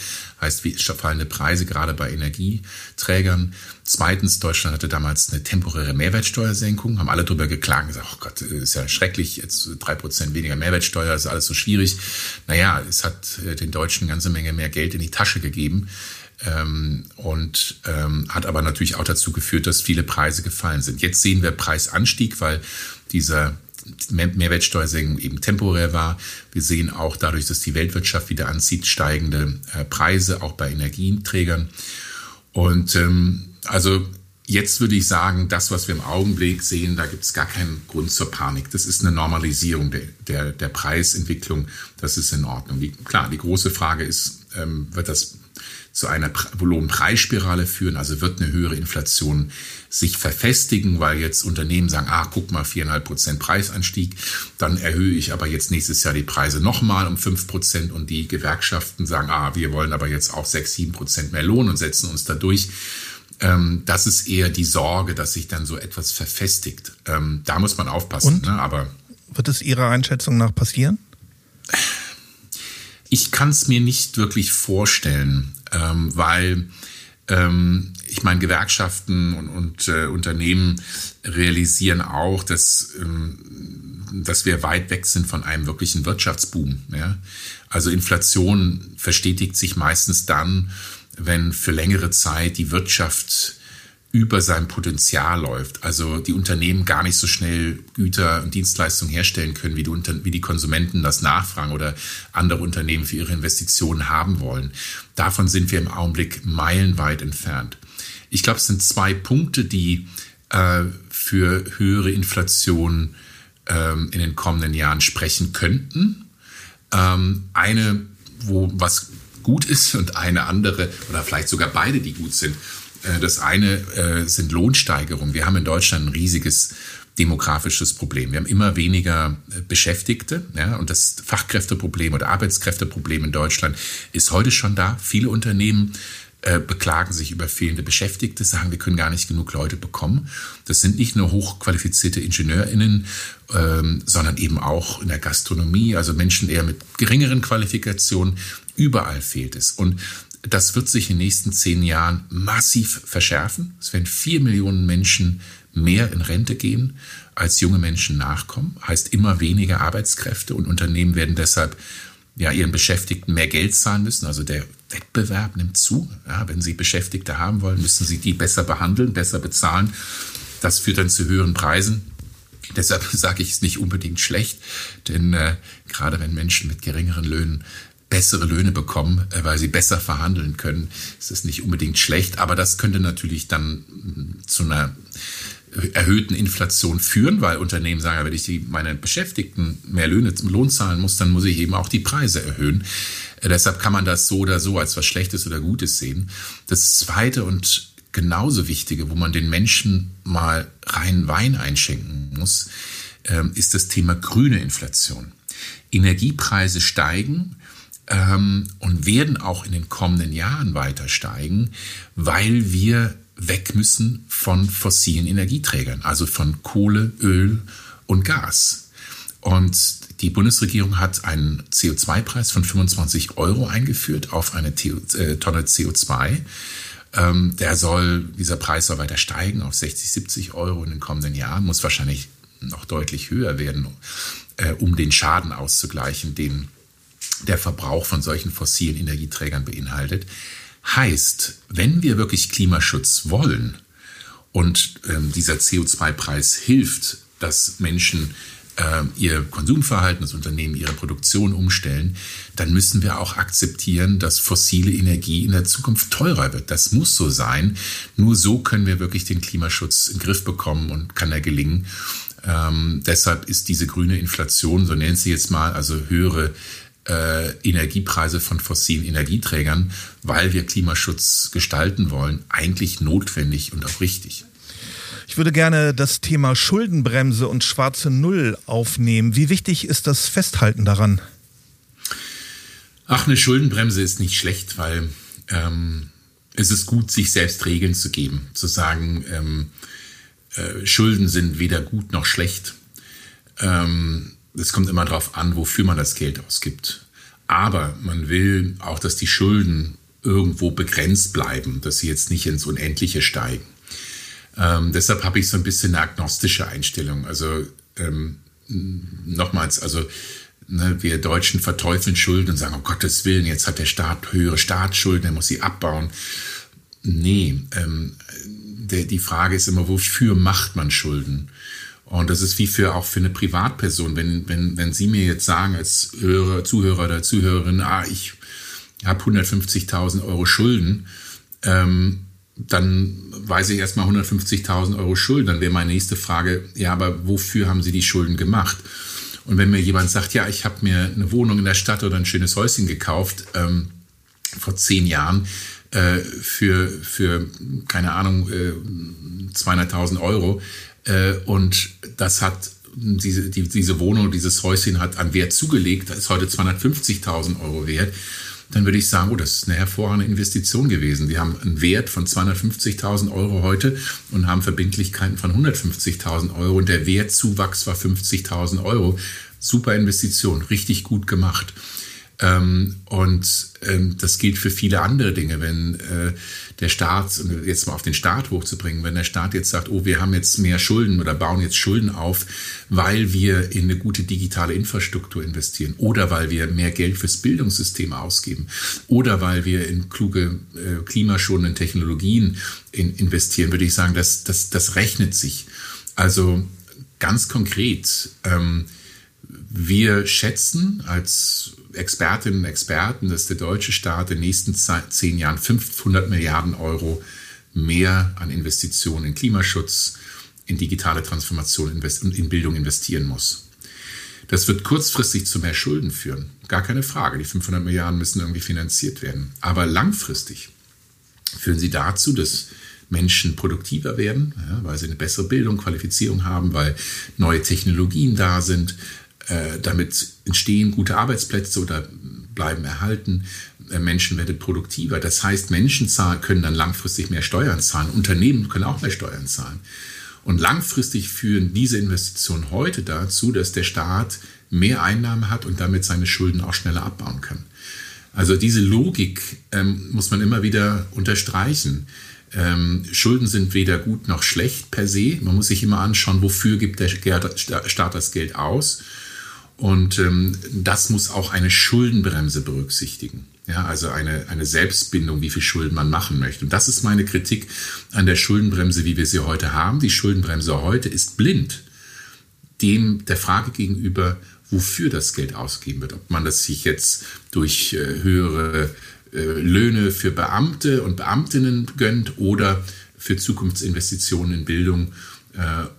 heißt fallende Preise gerade bei Energieträgern. Zweitens, Deutschland hatte damals eine temporäre Mehrwertsteuersenkung, haben alle drüber geklagen, gesagt, oh Gott, ist ja schrecklich, jetzt drei Prozent weniger Mehrwertsteuer, ist alles so schwierig. Naja, es hat äh, den Deutschen eine ganze Menge mehr Geld in die Tasche gegeben. Ähm, und ähm, hat aber natürlich auch dazu geführt, dass viele Preise gefallen sind. Jetzt sehen wir Preisanstieg, weil dieser Mehrwertsteuersenkung eben temporär war. Wir sehen auch dadurch, dass die Weltwirtschaft wieder anzieht, steigende äh, Preise, auch bei Energieträgern. Und ähm, also jetzt würde ich sagen, das, was wir im Augenblick sehen, da gibt es gar keinen Grund zur Panik. Das ist eine Normalisierung der, der, der Preisentwicklung. Das ist in Ordnung. Die, klar, die große Frage ist, ähm, wird das zu einer Lohnpreisspirale führen. Also wird eine höhere Inflation sich verfestigen, weil jetzt Unternehmen sagen, ah, guck mal, viereinhalb Prozent Preisanstieg, dann erhöhe ich aber jetzt nächstes Jahr die Preise nochmal um fünf Prozent und die Gewerkschaften sagen, ah, wir wollen aber jetzt auch sechs, sieben Prozent mehr Lohn und setzen uns da durch. Ähm, das ist eher die Sorge, dass sich dann so etwas verfestigt. Ähm, da muss man aufpassen. Und? Ne? Aber wird es Ihrer Einschätzung nach passieren? Ich kann es mir nicht wirklich vorstellen, ähm, weil ähm, ich meine, Gewerkschaften und, und äh, Unternehmen realisieren auch, dass, ähm, dass wir weit weg sind von einem wirklichen Wirtschaftsboom. Ja? Also Inflation verstetigt sich meistens dann, wenn für längere Zeit die Wirtschaft über sein Potenzial läuft. Also die Unternehmen gar nicht so schnell Güter und Dienstleistungen herstellen können, wie die, wie die Konsumenten das nachfragen oder andere Unternehmen für ihre Investitionen haben wollen. Davon sind wir im Augenblick meilenweit entfernt. Ich glaube, es sind zwei Punkte, die äh, für höhere Inflation ähm, in den kommenden Jahren sprechen könnten. Ähm, eine, wo was gut ist und eine andere oder vielleicht sogar beide, die gut sind. Äh, das eine äh, sind Lohnsteigerungen. Wir haben in Deutschland ein riesiges demografisches Problem. Wir haben immer weniger äh, Beschäftigte ja, und das Fachkräfteproblem oder Arbeitskräfteproblem in Deutschland ist heute schon da. Viele Unternehmen beklagen sich über fehlende Beschäftigte, sagen, wir können gar nicht genug Leute bekommen. Das sind nicht nur hochqualifizierte IngenieurInnen, ähm, sondern eben auch in der Gastronomie, also Menschen eher mit geringeren Qualifikationen. Überall fehlt es. Und das wird sich in den nächsten zehn Jahren massiv verschärfen. Es werden vier Millionen Menschen mehr in Rente gehen, als junge Menschen nachkommen. Heißt immer weniger Arbeitskräfte und Unternehmen werden deshalb ja, ihren Beschäftigten mehr Geld zahlen müssen. Also der Wettbewerb nimmt zu. Ja, wenn sie Beschäftigte haben wollen, müssen sie die besser behandeln, besser bezahlen. Das führt dann zu höheren Preisen. Deshalb <laughs> sage ich es nicht unbedingt schlecht, denn äh, gerade wenn Menschen mit geringeren Löhnen bessere Löhne bekommen, äh, weil sie besser verhandeln können, ist das nicht unbedingt schlecht. Aber das könnte natürlich dann mm, zu einer erhöhten Inflation führen, weil Unternehmen sagen, wenn ich meine Beschäftigten mehr Löhne, Lohn zahlen muss, dann muss ich eben auch die Preise erhöhen. Äh, deshalb kann man das so oder so als was Schlechtes oder Gutes sehen. Das Zweite und genauso Wichtige, wo man den Menschen mal rein Wein einschenken muss, ähm, ist das Thema grüne Inflation. Energiepreise steigen ähm, und werden auch in den kommenden Jahren weiter steigen, weil wir weg müssen von fossilen Energieträgern, also von Kohle, Öl und Gas. Und die Bundesregierung hat einen CO2-Preis von 25 Euro eingeführt auf eine äh, Tonne CO2. Ähm, der soll, dieser Preis soll weiter steigen auf 60, 70 Euro in den kommenden Jahren, muss wahrscheinlich noch deutlich höher werden, äh, um den Schaden auszugleichen, den der Verbrauch von solchen fossilen Energieträgern beinhaltet. Heißt, wenn wir wirklich Klimaschutz wollen und ähm, dieser CO2-Preis hilft, dass Menschen äh, ihr Konsumverhalten, das Unternehmen ihre Produktion umstellen, dann müssen wir auch akzeptieren, dass fossile Energie in der Zukunft teurer wird. Das muss so sein. Nur so können wir wirklich den Klimaschutz in den Griff bekommen und kann er gelingen. Ähm, deshalb ist diese grüne Inflation, so nennt sie jetzt mal, also höhere äh, Energiepreise von fossilen Energieträgern, weil wir Klimaschutz gestalten wollen, eigentlich notwendig und auch richtig. Ich würde gerne das Thema Schuldenbremse und schwarze Null aufnehmen. Wie wichtig ist das Festhalten daran? Ach, eine Schuldenbremse ist nicht schlecht, weil ähm, es ist gut, sich selbst Regeln zu geben, zu sagen, ähm, äh, Schulden sind weder gut noch schlecht. Ähm, es kommt immer darauf an, wofür man das Geld ausgibt. Aber man will auch, dass die Schulden irgendwo begrenzt bleiben, dass sie jetzt nicht ins Unendliche steigen. Ähm, deshalb habe ich so ein bisschen eine agnostische Einstellung. Also ähm, nochmals, also ne, wir Deutschen verteufeln Schulden und sagen, um Gottes Willen, jetzt hat der Staat höhere Staatsschulden, er muss sie abbauen. Nee, ähm, der, die Frage ist immer, wofür macht man Schulden? Und das ist wie für auch für eine Privatperson. Wenn, wenn, wenn Sie mir jetzt sagen als Hörer, Zuhörer oder Zuhörerin, ah, ich habe 150.000 Euro Schulden, ähm, dann weiß ich erstmal 150.000 Euro Schulden. Dann wäre meine nächste Frage, ja, aber wofür haben Sie die Schulden gemacht? Und wenn mir jemand sagt, ja, ich habe mir eine Wohnung in der Stadt oder ein schönes Häuschen gekauft ähm, vor zehn Jahren äh, für, für, keine Ahnung, äh, 200.000 Euro, äh, und das hat diese, die, diese Wohnung, dieses Häuschen hat an Wert zugelegt, das ist heute 250.000 Euro wert, dann würde ich sagen, oh, das ist eine hervorragende Investition gewesen. Die haben einen Wert von 250.000 Euro heute und haben Verbindlichkeiten von 150.000 Euro und der Wertzuwachs war 50.000 Euro. Super Investition, richtig gut gemacht. Ähm, und ähm, das gilt für viele andere Dinge. Wenn äh, der Staat, jetzt mal auf den Staat hochzubringen, wenn der Staat jetzt sagt, oh, wir haben jetzt mehr Schulden oder bauen jetzt Schulden auf, weil wir in eine gute digitale Infrastruktur investieren oder weil wir mehr Geld fürs Bildungssystem ausgeben oder weil wir in kluge äh, klimaschonende Technologien in, investieren, würde ich sagen, das, das, das rechnet sich. Also ganz konkret, ähm, wir schätzen als Expertinnen und Experten, dass der deutsche Staat in den nächsten zehn Jahren 500 Milliarden Euro mehr an Investitionen in Klimaschutz, in digitale Transformation und in Bildung investieren muss. Das wird kurzfristig zu mehr Schulden führen. Gar keine Frage. Die 500 Milliarden müssen irgendwie finanziert werden. Aber langfristig führen sie dazu, dass Menschen produktiver werden, ja, weil sie eine bessere Bildung, Qualifizierung haben, weil neue Technologien da sind, damit entstehen gute Arbeitsplätze oder bleiben erhalten. Äh, Menschen werden produktiver. Das heißt, Menschen können dann langfristig mehr Steuern zahlen. Unternehmen können auch mehr Steuern zahlen. Und langfristig führen diese Investitionen heute dazu, dass der Staat mehr Einnahmen hat und damit seine Schulden auch schneller abbauen kann. Also diese Logik ähm, muss man immer wieder unterstreichen. Ähm, Schulden sind weder gut noch schlecht per se. Man muss sich immer anschauen, wofür gibt der Staat das Geld aus und ähm, das muss auch eine Schuldenbremse berücksichtigen. Ja, also eine, eine Selbstbindung, wie viel Schulden man machen möchte. Und das ist meine Kritik an der Schuldenbremse, wie wir sie heute haben. Die Schuldenbremse heute ist blind dem der Frage gegenüber, wofür das Geld ausgegeben wird. Ob man das sich jetzt durch äh, höhere äh, Löhne für Beamte und Beamtinnen gönnt oder für Zukunftsinvestitionen in Bildung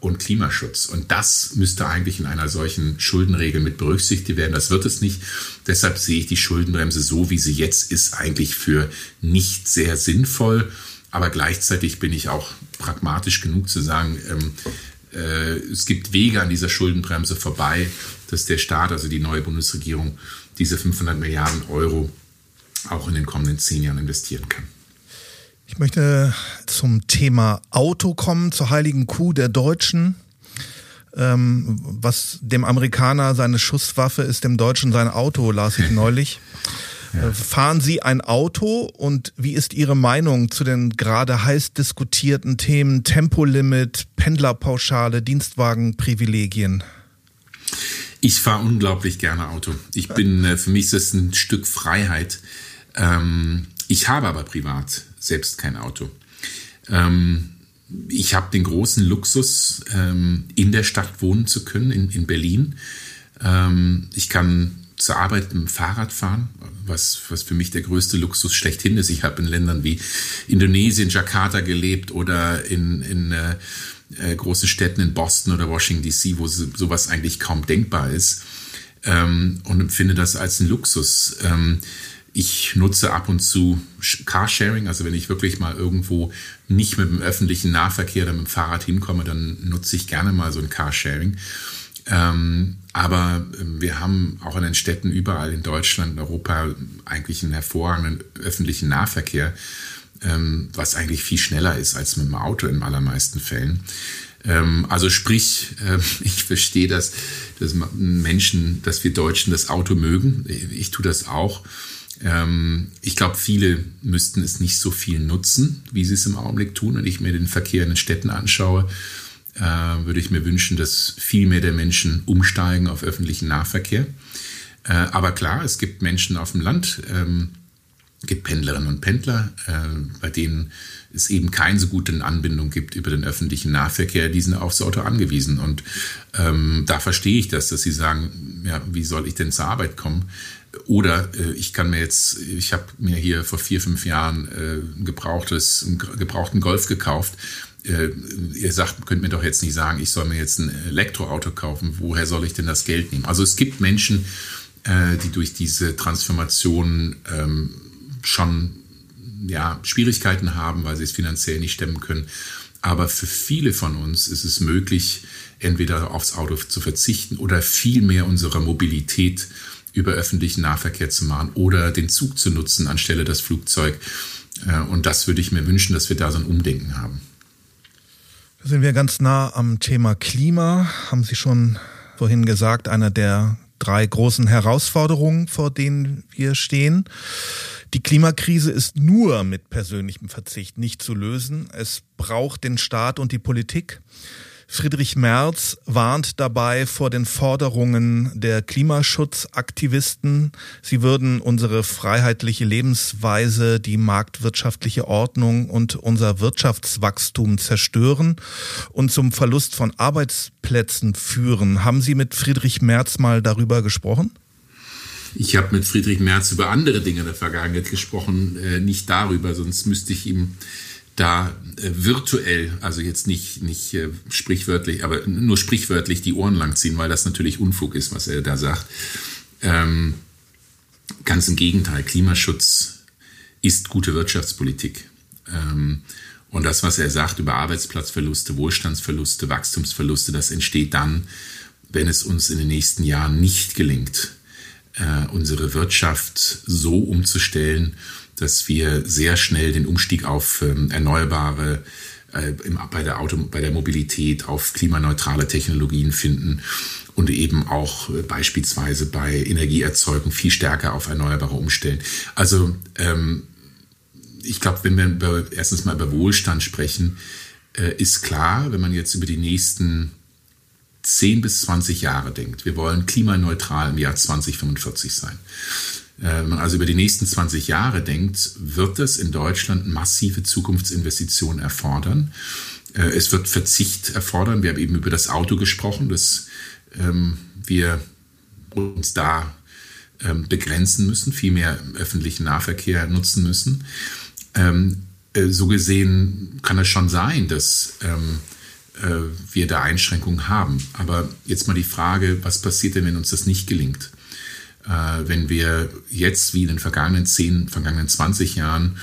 und Klimaschutz. Und das müsste eigentlich in einer solchen Schuldenregel mit berücksichtigt werden. Das wird es nicht. Deshalb sehe ich die Schuldenbremse so, wie sie jetzt ist, eigentlich für nicht sehr sinnvoll. Aber gleichzeitig bin ich auch pragmatisch genug zu sagen, ähm, äh, es gibt Wege an dieser Schuldenbremse vorbei, dass der Staat, also die neue Bundesregierung, diese 500 Milliarden Euro auch in den kommenden zehn Jahren investieren kann. Ich möchte zum Thema Auto kommen, zur heiligen Kuh der Deutschen. Ähm, was dem Amerikaner seine Schusswaffe ist, dem Deutschen sein Auto, las ich <laughs> neulich. Ja. Äh, fahren Sie ein Auto und wie ist Ihre Meinung zu den gerade heiß diskutierten Themen Tempolimit, Pendlerpauschale, Dienstwagenprivilegien? Ich fahre unglaublich gerne Auto. Ich bin, äh, für mich ist das ein Stück Freiheit. Ähm, ich habe aber privat selbst kein Auto. Ähm, ich habe den großen Luxus, ähm, in der Stadt wohnen zu können, in, in Berlin. Ähm, ich kann zur Arbeit mit dem Fahrrad fahren, was, was für mich der größte Luxus schlechthin ist. Ich habe in Ländern wie Indonesien, Jakarta gelebt oder in, in äh, äh, großen Städten in Boston oder Washington DC, wo sowas eigentlich kaum denkbar ist ähm, und empfinde das als ein Luxus. Ähm, ich nutze ab und zu Carsharing, also wenn ich wirklich mal irgendwo nicht mit dem öffentlichen Nahverkehr oder mit dem Fahrrad hinkomme, dann nutze ich gerne mal so ein Carsharing. Ähm, aber ähm, wir haben auch in den Städten überall in Deutschland, in Europa eigentlich einen hervorragenden öffentlichen Nahverkehr, ähm, was eigentlich viel schneller ist als mit dem Auto in allermeisten Fällen. Ähm, also sprich, <laughs> äh, ich verstehe das, dass Menschen, dass wir Deutschen das Auto mögen. Ich tue das auch. Ähm, ich glaube, viele müssten es nicht so viel nutzen, wie sie es im Augenblick tun. Wenn ich mir den Verkehr in den Städten anschaue, äh, würde ich mir wünschen, dass viel mehr der Menschen umsteigen auf öffentlichen Nahverkehr. Äh, aber klar, es gibt Menschen auf dem Land, ähm, gibt Pendlerinnen und Pendler, äh, bei denen es eben keine so gute Anbindung gibt über den öffentlichen Nahverkehr, die sind aufs Auto angewiesen. Und ähm, da verstehe ich das, dass sie sagen, ja, wie soll ich denn zur Arbeit kommen? Oder äh, ich kann mir jetzt, ich habe mir hier vor vier, fünf Jahren äh, ein gebrauchtes, einen gebrauchten Golf gekauft. Äh, ihr sagt, könnt mir doch jetzt nicht sagen, ich soll mir jetzt ein Elektroauto kaufen. Woher soll ich denn das Geld nehmen? Also es gibt Menschen, äh, die durch diese Transformation ähm, schon ja, Schwierigkeiten haben, weil sie es finanziell nicht stemmen können. Aber für viele von uns ist es möglich, entweder aufs Auto zu verzichten oder viel mehr unserer Mobilität über öffentlichen Nahverkehr zu machen oder den Zug zu nutzen anstelle das Flugzeug. Äh, und das würde ich mir wünschen, dass wir da so ein Umdenken haben. Da sind wir ganz nah am Thema Klima. Haben Sie schon vorhin gesagt, einer der drei großen Herausforderungen, vor denen wir stehen. Die Klimakrise ist nur mit persönlichem Verzicht nicht zu lösen. Es braucht den Staat und die Politik. Friedrich Merz warnt dabei vor den Forderungen der Klimaschutzaktivisten. Sie würden unsere freiheitliche Lebensweise, die marktwirtschaftliche Ordnung und unser Wirtschaftswachstum zerstören und zum Verlust von Arbeitsplätzen führen. Haben Sie mit Friedrich Merz mal darüber gesprochen? Ich habe mit Friedrich Merz über andere Dinge der Vergangenheit gesprochen, äh, nicht darüber, sonst müsste ich ihm da äh, virtuell, also jetzt nicht, nicht äh, sprichwörtlich, aber nur sprichwörtlich die Ohren langziehen, weil das natürlich Unfug ist, was er da sagt. Ähm, ganz im Gegenteil, Klimaschutz ist gute Wirtschaftspolitik. Ähm, und das, was er sagt über Arbeitsplatzverluste, Wohlstandsverluste, Wachstumsverluste, das entsteht dann, wenn es uns in den nächsten Jahren nicht gelingt, äh, unsere Wirtschaft so umzustellen, dass wir sehr schnell den Umstieg auf ähm, erneuerbare äh, im, bei, der Auto, bei der Mobilität auf klimaneutrale Technologien finden und eben auch äh, beispielsweise bei Energieerzeugung viel stärker auf Erneuerbare umstellen. Also ähm, ich glaube, wenn wir über, erstens mal über Wohlstand sprechen, äh, ist klar, wenn man jetzt über die nächsten 10 bis 20 Jahre denkt, wir wollen klimaneutral im Jahr 2045 sein wenn man also über die nächsten 20 Jahre denkt, wird es in Deutschland massive Zukunftsinvestitionen erfordern. Äh, es wird Verzicht erfordern. Wir haben eben über das Auto gesprochen, dass ähm, wir uns da ähm, begrenzen müssen, viel mehr öffentlichen Nahverkehr nutzen müssen. Ähm, äh, so gesehen kann es schon sein, dass wir da Einschränkungen haben. Aber jetzt mal die Frage, was passiert denn, wenn uns das nicht gelingt? Äh, wenn wir jetzt wie in den vergangenen 10, vergangenen 20 Jahren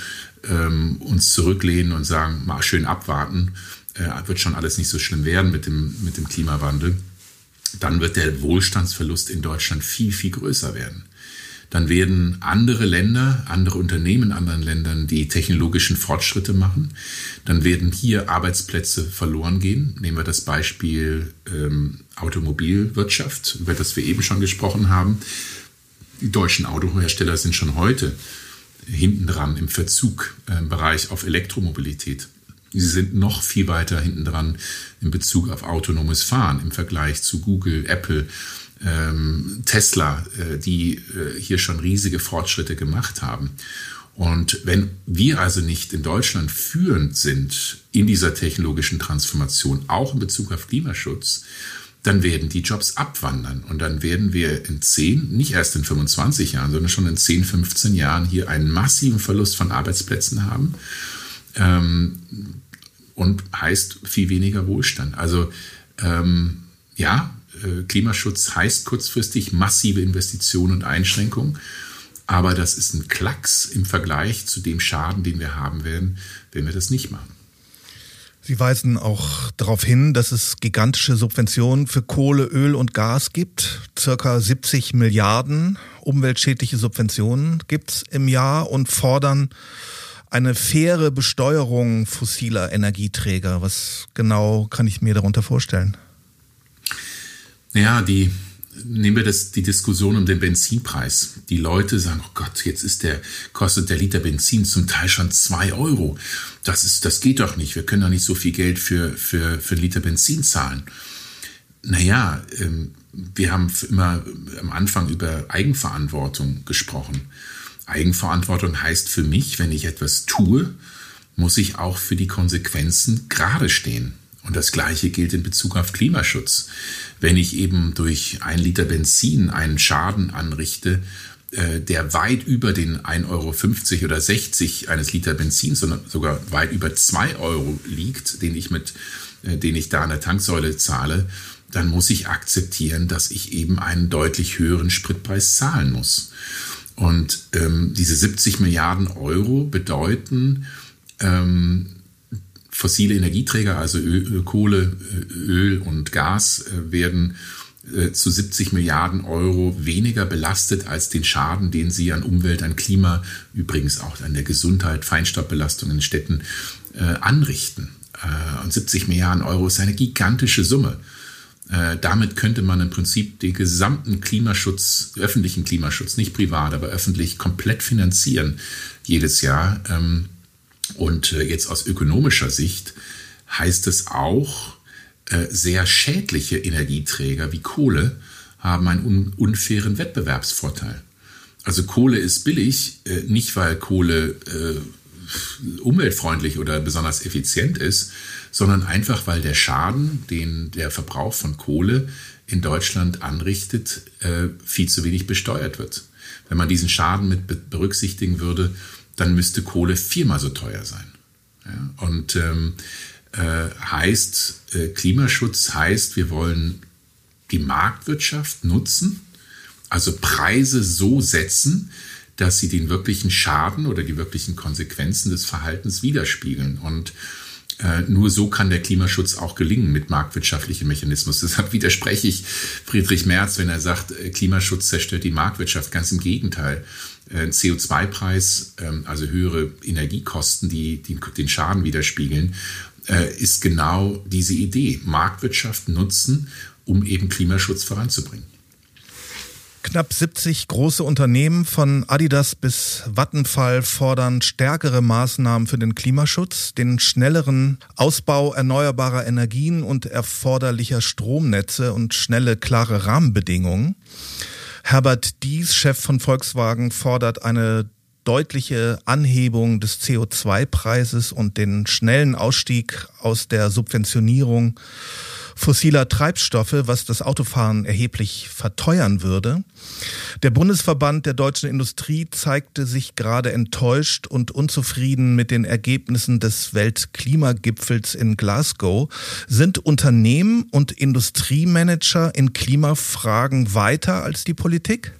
ähm, uns zurücklehnen und sagen, mal schön abwarten, äh, wird schon alles nicht so schlimm werden mit dem, mit dem Klimawandel, dann wird der Wohlstandsverlust in Deutschland viel, viel größer werden. Dann werden andere Länder, andere Unternehmen in anderen Ländern die technologischen Fortschritte machen. Dann werden hier Arbeitsplätze verloren gehen. Nehmen wir das Beispiel ähm, Automobilwirtschaft, über das wir eben schon gesprochen haben. Die deutschen Autohersteller sind schon heute hinten dran im Verzugbereich auf Elektromobilität. Sie sind noch viel weiter hinten dran in Bezug auf autonomes Fahren im Vergleich zu Google, Apple, ähm, Tesla, äh, die äh, hier schon riesige Fortschritte gemacht haben. Und wenn wir also nicht in Deutschland führend sind in dieser technologischen Transformation, auch in Bezug auf Klimaschutz, dann werden die Jobs abwandern. Und dann werden wir in 10, nicht erst in 25 Jahren, sondern schon in 10, 15 Jahren hier einen massiven Verlust von Arbeitsplätzen haben. Ähm, und heißt viel weniger Wohlstand. Also ähm, ja, äh, Klimaschutz heißt kurzfristig massive Investitionen und Einschränkungen. Aber das ist ein Klacks im Vergleich zu dem Schaden, den wir haben werden, wenn wir das nicht machen. Sie weisen auch darauf hin, dass es gigantische Subventionen für Kohle, Öl und Gas gibt. Circa 70 Milliarden umweltschädliche Subventionen gibt's im Jahr und fordern eine faire Besteuerung fossiler Energieträger. Was genau kann ich mir darunter vorstellen? Ja, die nehmen wir das, die Diskussion um den Benzinpreis. Die Leute sagen, oh Gott, jetzt ist der, kostet der Liter Benzin zum Teil schon zwei Euro. Das ist, das geht doch nicht. Wir können doch nicht so viel Geld für, für, für einen Liter Benzin zahlen. Naja, ähm, wir haben immer am Anfang über Eigenverantwortung gesprochen. Eigenverantwortung heißt für mich, wenn ich etwas tue, muss ich auch für die Konsequenzen gerade stehen. Und das Gleiche gilt in Bezug auf Klimaschutz. Wenn ich eben durch ein Liter Benzin einen Schaden anrichte, äh, der weit über den 1,50 Euro oder 60 eines Liter Benzin, sondern sogar weit über 2 Euro liegt, den ich mit, äh, den ich da an der Tanksäule zahle, dann muss ich akzeptieren, dass ich eben einen deutlich höheren Spritpreis zahlen muss. Und ähm, diese 70 Milliarden Euro bedeuten, ähm, fossile Energieträger, also Öl, Kohle, Öl und Gas, äh, werden äh, zu 70 Milliarden Euro weniger belastet als den Schaden, den sie an Umwelt, an Klima, übrigens auch an der Gesundheit, Feinstaubbelastung in Städten äh, anrichten. und 70 Milliarden Euro ist eine gigantische Summe. damit könnte man im Prinzip den gesamten Klimaschutz, öffentlichen Klimaschutz, nicht privat, aber öffentlich komplett finanzieren jedes Jahr. Ähm, und äh, jetzt aus ökonomischer Sicht heißt es auch, äh, sehr schädliche Energieträger wie Kohle haben einen unfairen Wettbewerbsvorteil. Also Kohle ist billig, äh, nicht weil Kohle umweltfreundlich oder besonders effizient ist, sondern einfach weil der Schaden, den der Verbrauch von Kohle in Deutschland anrichtet, viel zu wenig besteuert wird. Wenn man diesen Schaden mit berücksichtigen würde, dann müsste Kohle viermal so teuer sein. Ja, und ähm, äh, heißt, äh, Klimaschutz heißt, wir wollen die Marktwirtschaft nutzen, also Preise so setzen, dass sie den wirklichen Schaden oder die wirklichen Konsequenzen des Verhaltens widerspiegeln. Und äh, nur so kann der Klimaschutz auch gelingen mit marktwirtschaftlichen Mechanismus. Deshalb widerspreche ich Friedrich Merz, wenn er sagt, äh, Klimaschutz zerstört die Marktwirtschaft. Ganz im Gegenteil. Äh, CO2-Preis, ähm, also höhere Energiekosten, die, den Schaden widerspiegeln, äh, ist genau diese Idee. Marktwirtschaft nutzen, um eben Klimaschutz voranzubringen. Knapp 70 große Unternehmen von Adidas bis Vattenfall fordern stärkere Maßnahmen für den Klimaschutz, den schnelleren Ausbau erneuerbarer Energien und erforderlicher Stromnetze und schnelle, klare Rahmenbedingungen. Herbert Dies, Chef von Volkswagen, fordert eine deutliche Anhebung des CO2-Preises und den schnellen Ausstieg aus der Subventionierung fossiler Treibstoffe, was das Autofahren erheblich verteuern würde. Der Bundesverband der deutschen Industrie zeigte sich gerade enttäuscht und unzufrieden mit den Ergebnissen des Weltklimagipfels in Glasgow. Sind Unternehmen und Industriemanager in Klimafragen weiter als die Politik?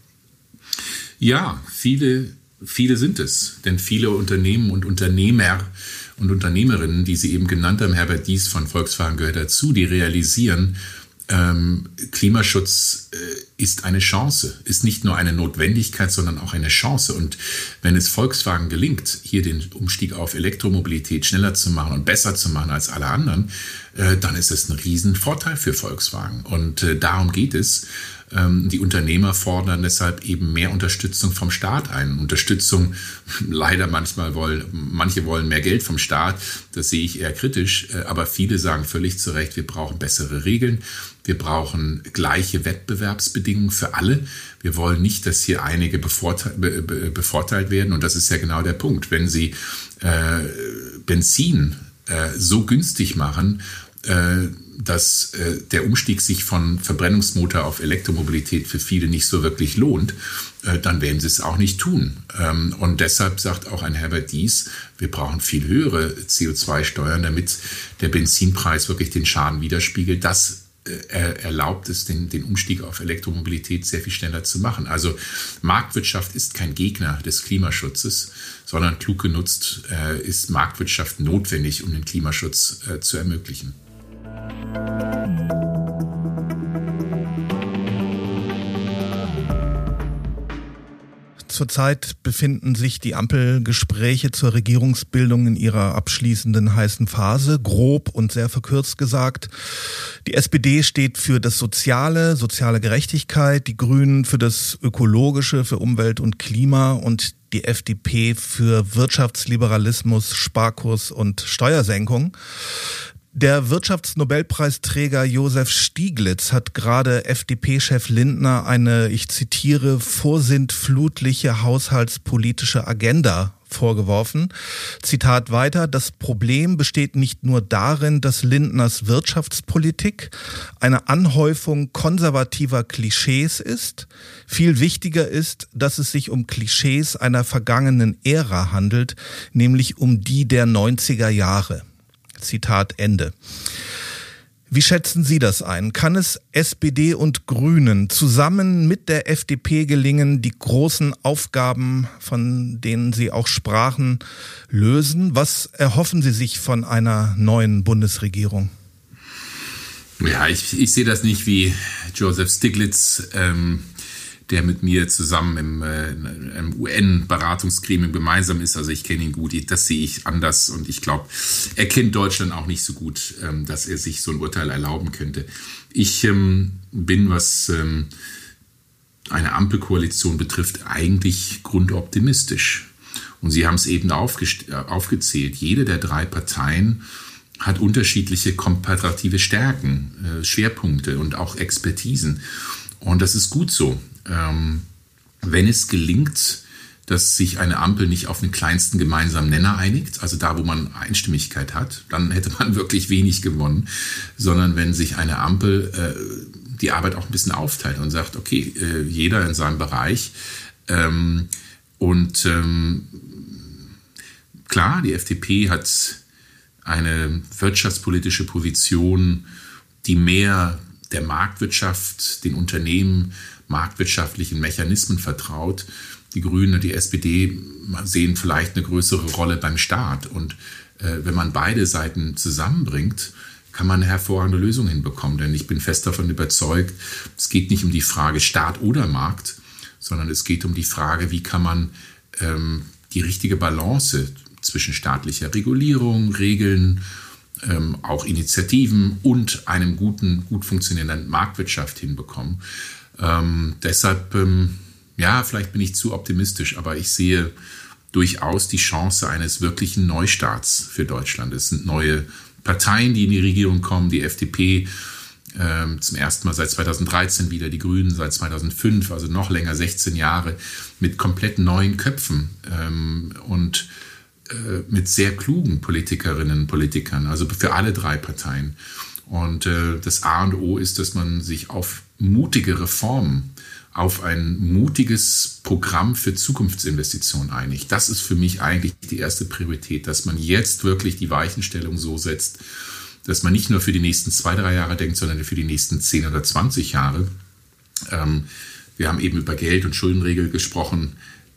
Ja, viele, viele sind es. Denn viele Unternehmen und Unternehmer und Unternehmerinnen, die Sie eben genannt haben, Herbert Dies von Volkswagen gehört dazu, die realisieren, ähm, Klimaschutz äh, ist eine Chance, ist nicht nur eine Notwendigkeit, sondern auch eine Chance. Und wenn es Volkswagen gelingt, hier den Umstieg auf Elektromobilität schneller zu machen und besser zu machen als alle anderen, äh, dann ist es ein Riesenvorteil für Volkswagen. Und äh, darum geht es. Ähm, die Unternehmer fordern deshalb eben mehr Unterstützung vom Staat ein. Unterstützung, <laughs> leider manchmal wollen, manche wollen mehr Geld vom Staat, das sehe ich eher kritisch, äh, aber viele sagen völlig zu Recht, wir brauchen bessere Regeln, wir brauchen gleiche Wettbewerbsbedingungen für alle. Wir wollen nicht, dass hier einige bevorteilt, bevorteilt werden und das ist ja genau der Punkt. Wenn Sie äh, Benzin äh, so günstig machen, dass äh, der Umstieg sich von Verbrennungsmotor auf Elektromobilität für viele nicht so wirklich lohnt, äh, dann werden sie es auch nicht tun. Ähm, und deshalb sagt auch ein Herbert Dies, wir brauchen viel höhere CO2-Steuern, damit der Benzinpreis wirklich den Schaden widerspiegelt. Das erlaubt es, den, den Umstieg auf Elektromobilität sehr viel schneller zu machen. Also Marktwirtschaft ist kein Gegner des Klimaschutzes, sondern klug genutzt ist Marktwirtschaft notwendig, um den Klimaschutz zu ermöglichen. Zurzeit befinden sich die Ampelgespräche zur Regierungsbildung in ihrer abschließenden heißen Phase, grob und sehr verkürzt gesagt. Die SPD steht für das Soziale, soziale Gerechtigkeit, die Grünen für das Ökologische, für Umwelt und Klima und die FDP für Wirtschaftsliberalismus, Sparkurs und Steuersenkung. Der Wirtschaftsnobelpreisträger Josef Stieglitz hat gerade FDP-Chef Lindner eine, ich zitiere, vorsintflutliche haushaltspolitische Agenda vorgeworfen. Zitat weiter, das Problem besteht nicht nur darin, dass Lindners Wirtschaftspolitik eine Anhäufung konservativer Klischees ist. Viel wichtiger ist, dass es sich um Klischees einer vergangenen Ära handelt, nämlich um die der 90er Jahre. Zitat Ende. Wie schätzen Sie das ein? Kann es SPD und Grünen zusammen mit der FDP gelingen, die großen Aufgaben, von denen Sie auch sprachen, lösen? Was erhoffen Sie sich von einer neuen Bundesregierung? Ja, ich, ich sehe das nicht wie Joseph Stiglitz. Ähm der mit mir zusammen im, äh, im UN-Beratungsgremium gemeinsam ist. Also ich kenne ihn gut, das sehe ich anders und ich glaube, er kennt Deutschland auch nicht so gut, ähm, dass er sich so ein Urteil erlauben könnte. Ich ähm, bin, was ähm, eine Ampelkoalition betrifft, eigentlich grundoptimistisch. Und Sie haben es eben äh, aufgezählt. Jede der drei Parteien hat unterschiedliche komparative Stärken, äh, Schwerpunkte und auch Expertisen. Und das ist gut so. Ähm, wenn es gelingt, dass sich eine Ampel nicht auf den kleinsten gemeinsamen Nenner einigt, also da, wo man Einstimmigkeit hat, dann hätte man <laughs> wirklich wenig gewonnen, sondern wenn sich eine Ampel äh, die Arbeit auch ein bisschen aufteilt und sagt, okay, äh, jeder in seinem Bereich ähm, und ähm, klar, die FDP hat eine wirtschaftspolitische Position, die mehr der Marktwirtschaft, den Unternehmen marktwirtschaftlichen Mechanismen vertraut. Die Grünen und die SPD sehen vielleicht eine größere Rolle beim Staat. Und äh, wenn man beide Seiten zusammenbringt, kann man eine hervorragende Lösung hinbekommen. Denn ich bin fest davon überzeugt, es geht nicht um die Frage Staat oder Markt, sondern es geht um die Frage, wie kann man ähm, die richtige Balance zwischen staatlicher Regulierung, Regeln, ähm, auch Initiativen und einem guten, gut funktionierenden Marktwirtschaft hinbekommen. Ähm, deshalb, ähm, ja, vielleicht bin ich zu optimistisch, aber ich sehe durchaus die Chance eines wirklichen Neustarts für Deutschland. Es sind neue Parteien, die in die Regierung kommen, die FDP ähm, zum ersten Mal seit 2013 wieder, die Grünen seit 2005, also noch länger, 16 Jahre, mit komplett neuen Köpfen ähm, und mit sehr klugen Politikerinnen und Politikern, also für alle drei Parteien. Und äh, das A und O ist, dass man sich auf mutige Reformen, auf ein mutiges Programm für Zukunftsinvestitionen einigt. Das ist für mich eigentlich die erste Priorität, dass man jetzt wirklich die Weichenstellung so setzt, dass man nicht nur für die nächsten zwei, drei Jahre denkt, sondern für die nächsten zehn oder zwanzig Jahre. Ähm, wir haben eben über Geld und Schuldenregel gesprochen.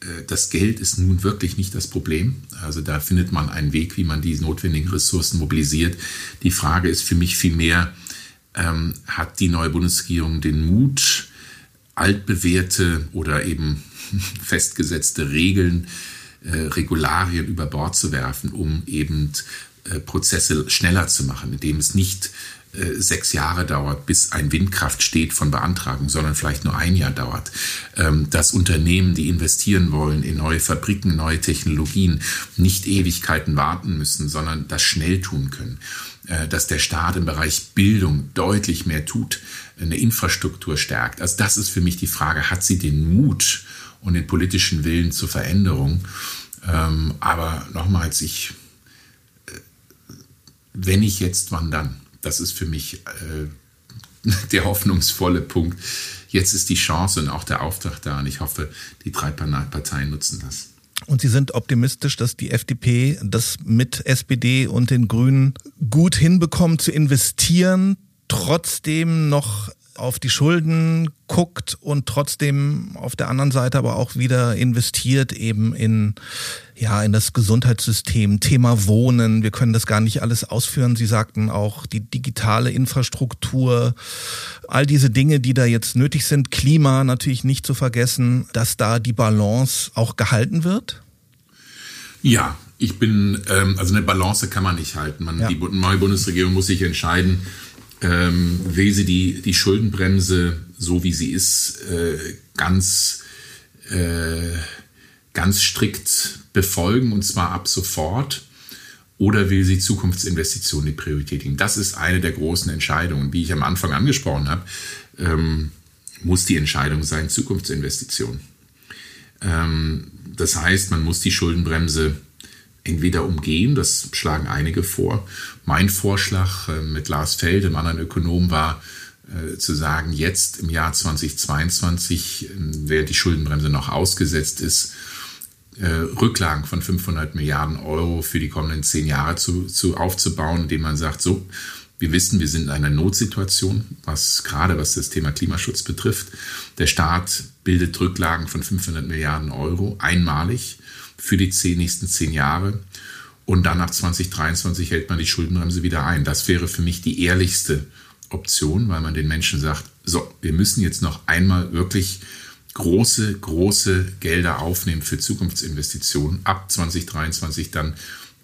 Äh, das Geld ist nun wirklich nicht das Problem. Also da findet man einen Weg, wie man die notwendigen Ressourcen mobilisiert. Die Frage ist für mich vielmehr, ähm, hat die neue Bundesregierung den Mut, altbewährte oder eben <laughs> festgesetzte Regeln, äh, Regularien über Bord zu werfen, um eben äh, Prozesse schneller zu machen, indem es nicht sechs Jahre dauert, bis ein Windkraft steht von Beantragung, sondern vielleicht nur ein Jahr dauert. Ähm, dass Unternehmen, die investieren wollen in neue Fabriken, neue Technologien, nicht Ewigkeiten warten müssen, sondern das schnell tun können. Äh, dass der Staat im Bereich Bildung deutlich mehr tut, eine Infrastruktur stärkt. Also das ist für mich die Frage, hat sie den Mut und den politischen Willen zur Veränderung? Ähm, aber nochmals, ich, wenn ich jetzt, wann dann? Das ist für mich äh, <laughs> der hoffnungsvolle Punkt. Jetzt ist die Chance und auch der Auftrag da und ich hoffe, die drei Parteien nutzen das. Und Sie sind optimistisch, dass die FDP das mit SPD und den Grünen gut hinbekommt zu investieren, trotzdem noch auf die Schulden guckt und trotzdem auf der anderen Seite aber auch wieder investiert eben in ja, in das Gesundheitssystem, Thema Wohnen. Wir können das gar nicht alles ausführen. Sie sagten auch die digitale Infrastruktur, all diese Dinge, die da jetzt nötig sind, Klima natürlich nicht zu vergessen, dass da die Balance auch gehalten wird? Ja, ich bin, ähm, also eine Balance kann man nicht halten. Man, ja. Die neue Bundesregierung muss sich entscheiden, ähm, will sie die, die Schuldenbremse, so wie sie ist, äh, ganz, äh, ganz strikt befolgen und zwar ab sofort oder will sie Zukunftsinvestitionen die Priorität geben? Das ist eine der großen Entscheidungen. Wie ich am Anfang angesprochen habe, ähm, muss die Entscheidung sein, Zukunftsinvestitionen. Ähm, das heißt, man muss die Schuldenbremse entweder umgehen, das schlagen einige vor. Mein Vorschlag äh, mit Lars Feld, dem anderen Ökonom, war äh, zu sagen, jetzt im Jahr 2022, äh, während die Schuldenbremse noch ausgesetzt ist, äh, Rücklagen von 500 Milliarden Euro für die kommenden zehn Jahre zu, zu aufzubauen, indem man sagt, so, wir wissen, wir sind in einer Notsituation, was gerade was das Thema Klimaschutz betrifft. Der Staat bildet Rücklagen von 500 Milliarden Euro einmalig für die zehn, nächsten zehn Jahre. Und dann ab 2023 hält man die Schuldenbremse wieder ein. Das wäre für mich die ehrlichste Option, weil man den Menschen sagt, so, wir müssen jetzt noch einmal wirklich große, große Gelder aufnehmen für Zukunftsinvestitionen. Ab 2023 dann,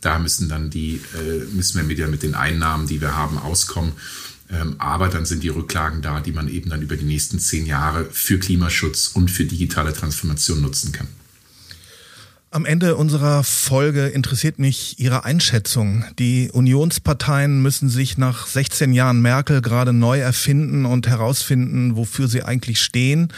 da müssen dann die, äh, müssen wir wieder mit den Einnahmen, die wir haben, auskommen. Ähm, aber dann sind die Rücklagen da, die man eben dann über die nächsten zehn Jahre für Klimaschutz und für digitale Transformation nutzen kann. Am Ende unserer Folge interessiert mich Ihre Einschätzung. Die Unionsparteien müssen sich nach 16 Jahren Merkel gerade neu erfinden und herausfinden, wofür sie eigentlich stehen.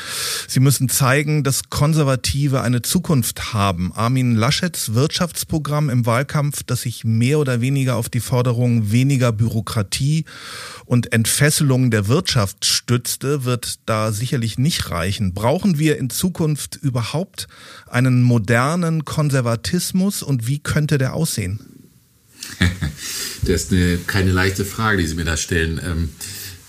Sie müssen zeigen, dass Konservative eine Zukunft haben. Armin Laschets Wirtschaftsprogramm im Wahlkampf, das sich mehr oder weniger auf die Forderung weniger Bürokratie und Entfesselung der Wirtschaft stützte, wird da sicherlich nicht reichen. Brauchen wir in Zukunft überhaupt einen modernen Konservatismus und wie könnte der aussehen? <laughs> das ist eine, keine leichte Frage, die Sie mir da stellen. Ähm,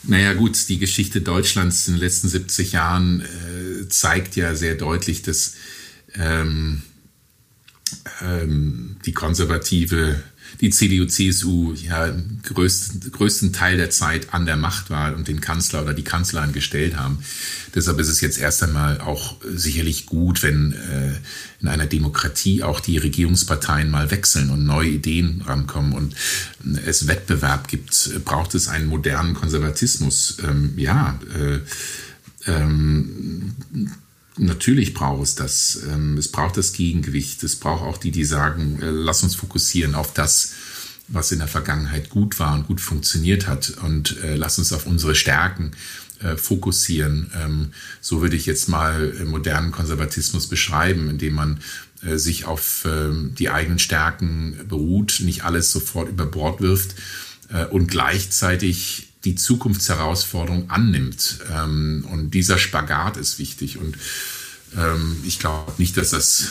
naja gut, die Geschichte Deutschlands in den letzten 70 Jahren äh, zeigt ja sehr deutlich, dass ähm, ähm, die konservative die CDU, CSU ja größten, größten Teil der Zeit an der Macht war und den Kanzler oder die Kanzlerin gestellt haben. Deshalb ist es jetzt erst einmal auch sicherlich gut, wenn äh, in einer Demokratie auch die Regierungsparteien mal wechseln und neue Ideen rankommen und es Wettbewerb gibt. Braucht es einen modernen Konservatismus? Ähm, ja. Äh, ähm, Natürlich braucht es das. Ähm, es braucht das Gegengewicht. Es braucht auch die, die sagen, äh, lass uns fokussieren auf das, was in der Vergangenheit gut war und gut funktioniert hat und äh, lass uns auf unsere Stärken äh, fokussieren. Ähm, so würde ich jetzt mal modernen Konservatismus beschreiben, indem man sich auf ähm, die eigenen Stärken beruht, nicht alles sofort über Bord wirft und gleichzeitig die Zukunftsherausforderung annimmt. Ähm, und dieser Spagat ist wichtig. Und ähm, ich glaube nicht, dass das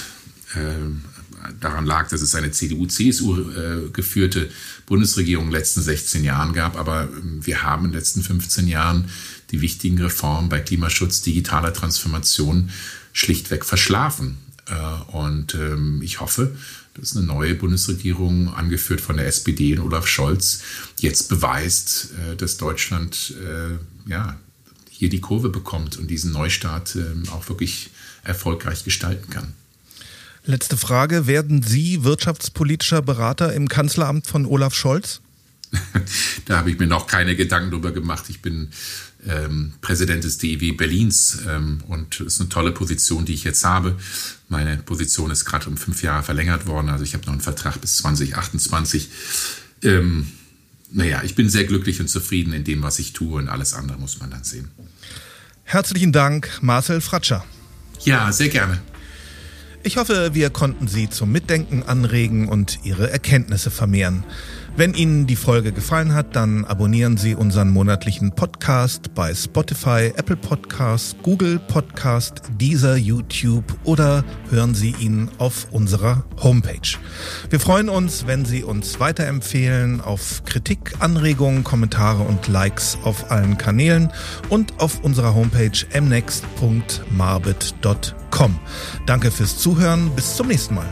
äh, daran lag, dass es eine CDU-CSU äh, geführte Bundesregierung in den letzten 16 Jahren gab. Aber ähm, wir haben in den letzten 15 Jahren die wichtigen Reformen bei Klimaschutz, digitaler Transformation schlichtweg verschlafen. Äh, und ähm, ich hoffe, dass eine neue Bundesregierung, angeführt von der SPD und Olaf Scholz, jetzt beweist, äh, dass Deutschland äh, ja, hier die Kurve bekommt und diesen Neustart ähm, auch wirklich erfolgreich gestalten kann. Letzte Frage. Werden Sie wirtschaftspolitischer Berater im Kanzleramt von Olaf Scholz? <laughs> da habe ich mir noch keine Gedanken drüber gemacht. Ich bin ähm, Präsident des DEW Berlins ähm, und es ist eine tolle Position, die ich jetzt habe. Meine Position ist gerade um fünf Jahre verlängert worden, also ich habe noch einen Vertrag bis 2028. Ähm, naja, ich bin sehr glücklich und zufrieden in dem, was ich tue und alles andere muss man dann sehen. Herzlichen Dank, Marcel Fratscher. Ja, sehr gerne. Ich hoffe, wir konnten Sie zum Mitdenken anregen und Ihre Erkenntnisse vermehren. Wenn Ihnen die Folge gefallen hat, dann abonnieren Sie unseren monatlichen Podcast bei Spotify, Apple Podcasts, Google Podcast, Deezer, YouTube oder hören Sie ihn auf unserer Homepage. Wir freuen uns, wenn Sie uns weiterempfehlen auf Kritik, Anregungen, Kommentare und Likes auf allen Kanälen und auf unserer Homepage mnext.marbit.com. Danke fürs Zuhören. Bis zum nächsten Mal.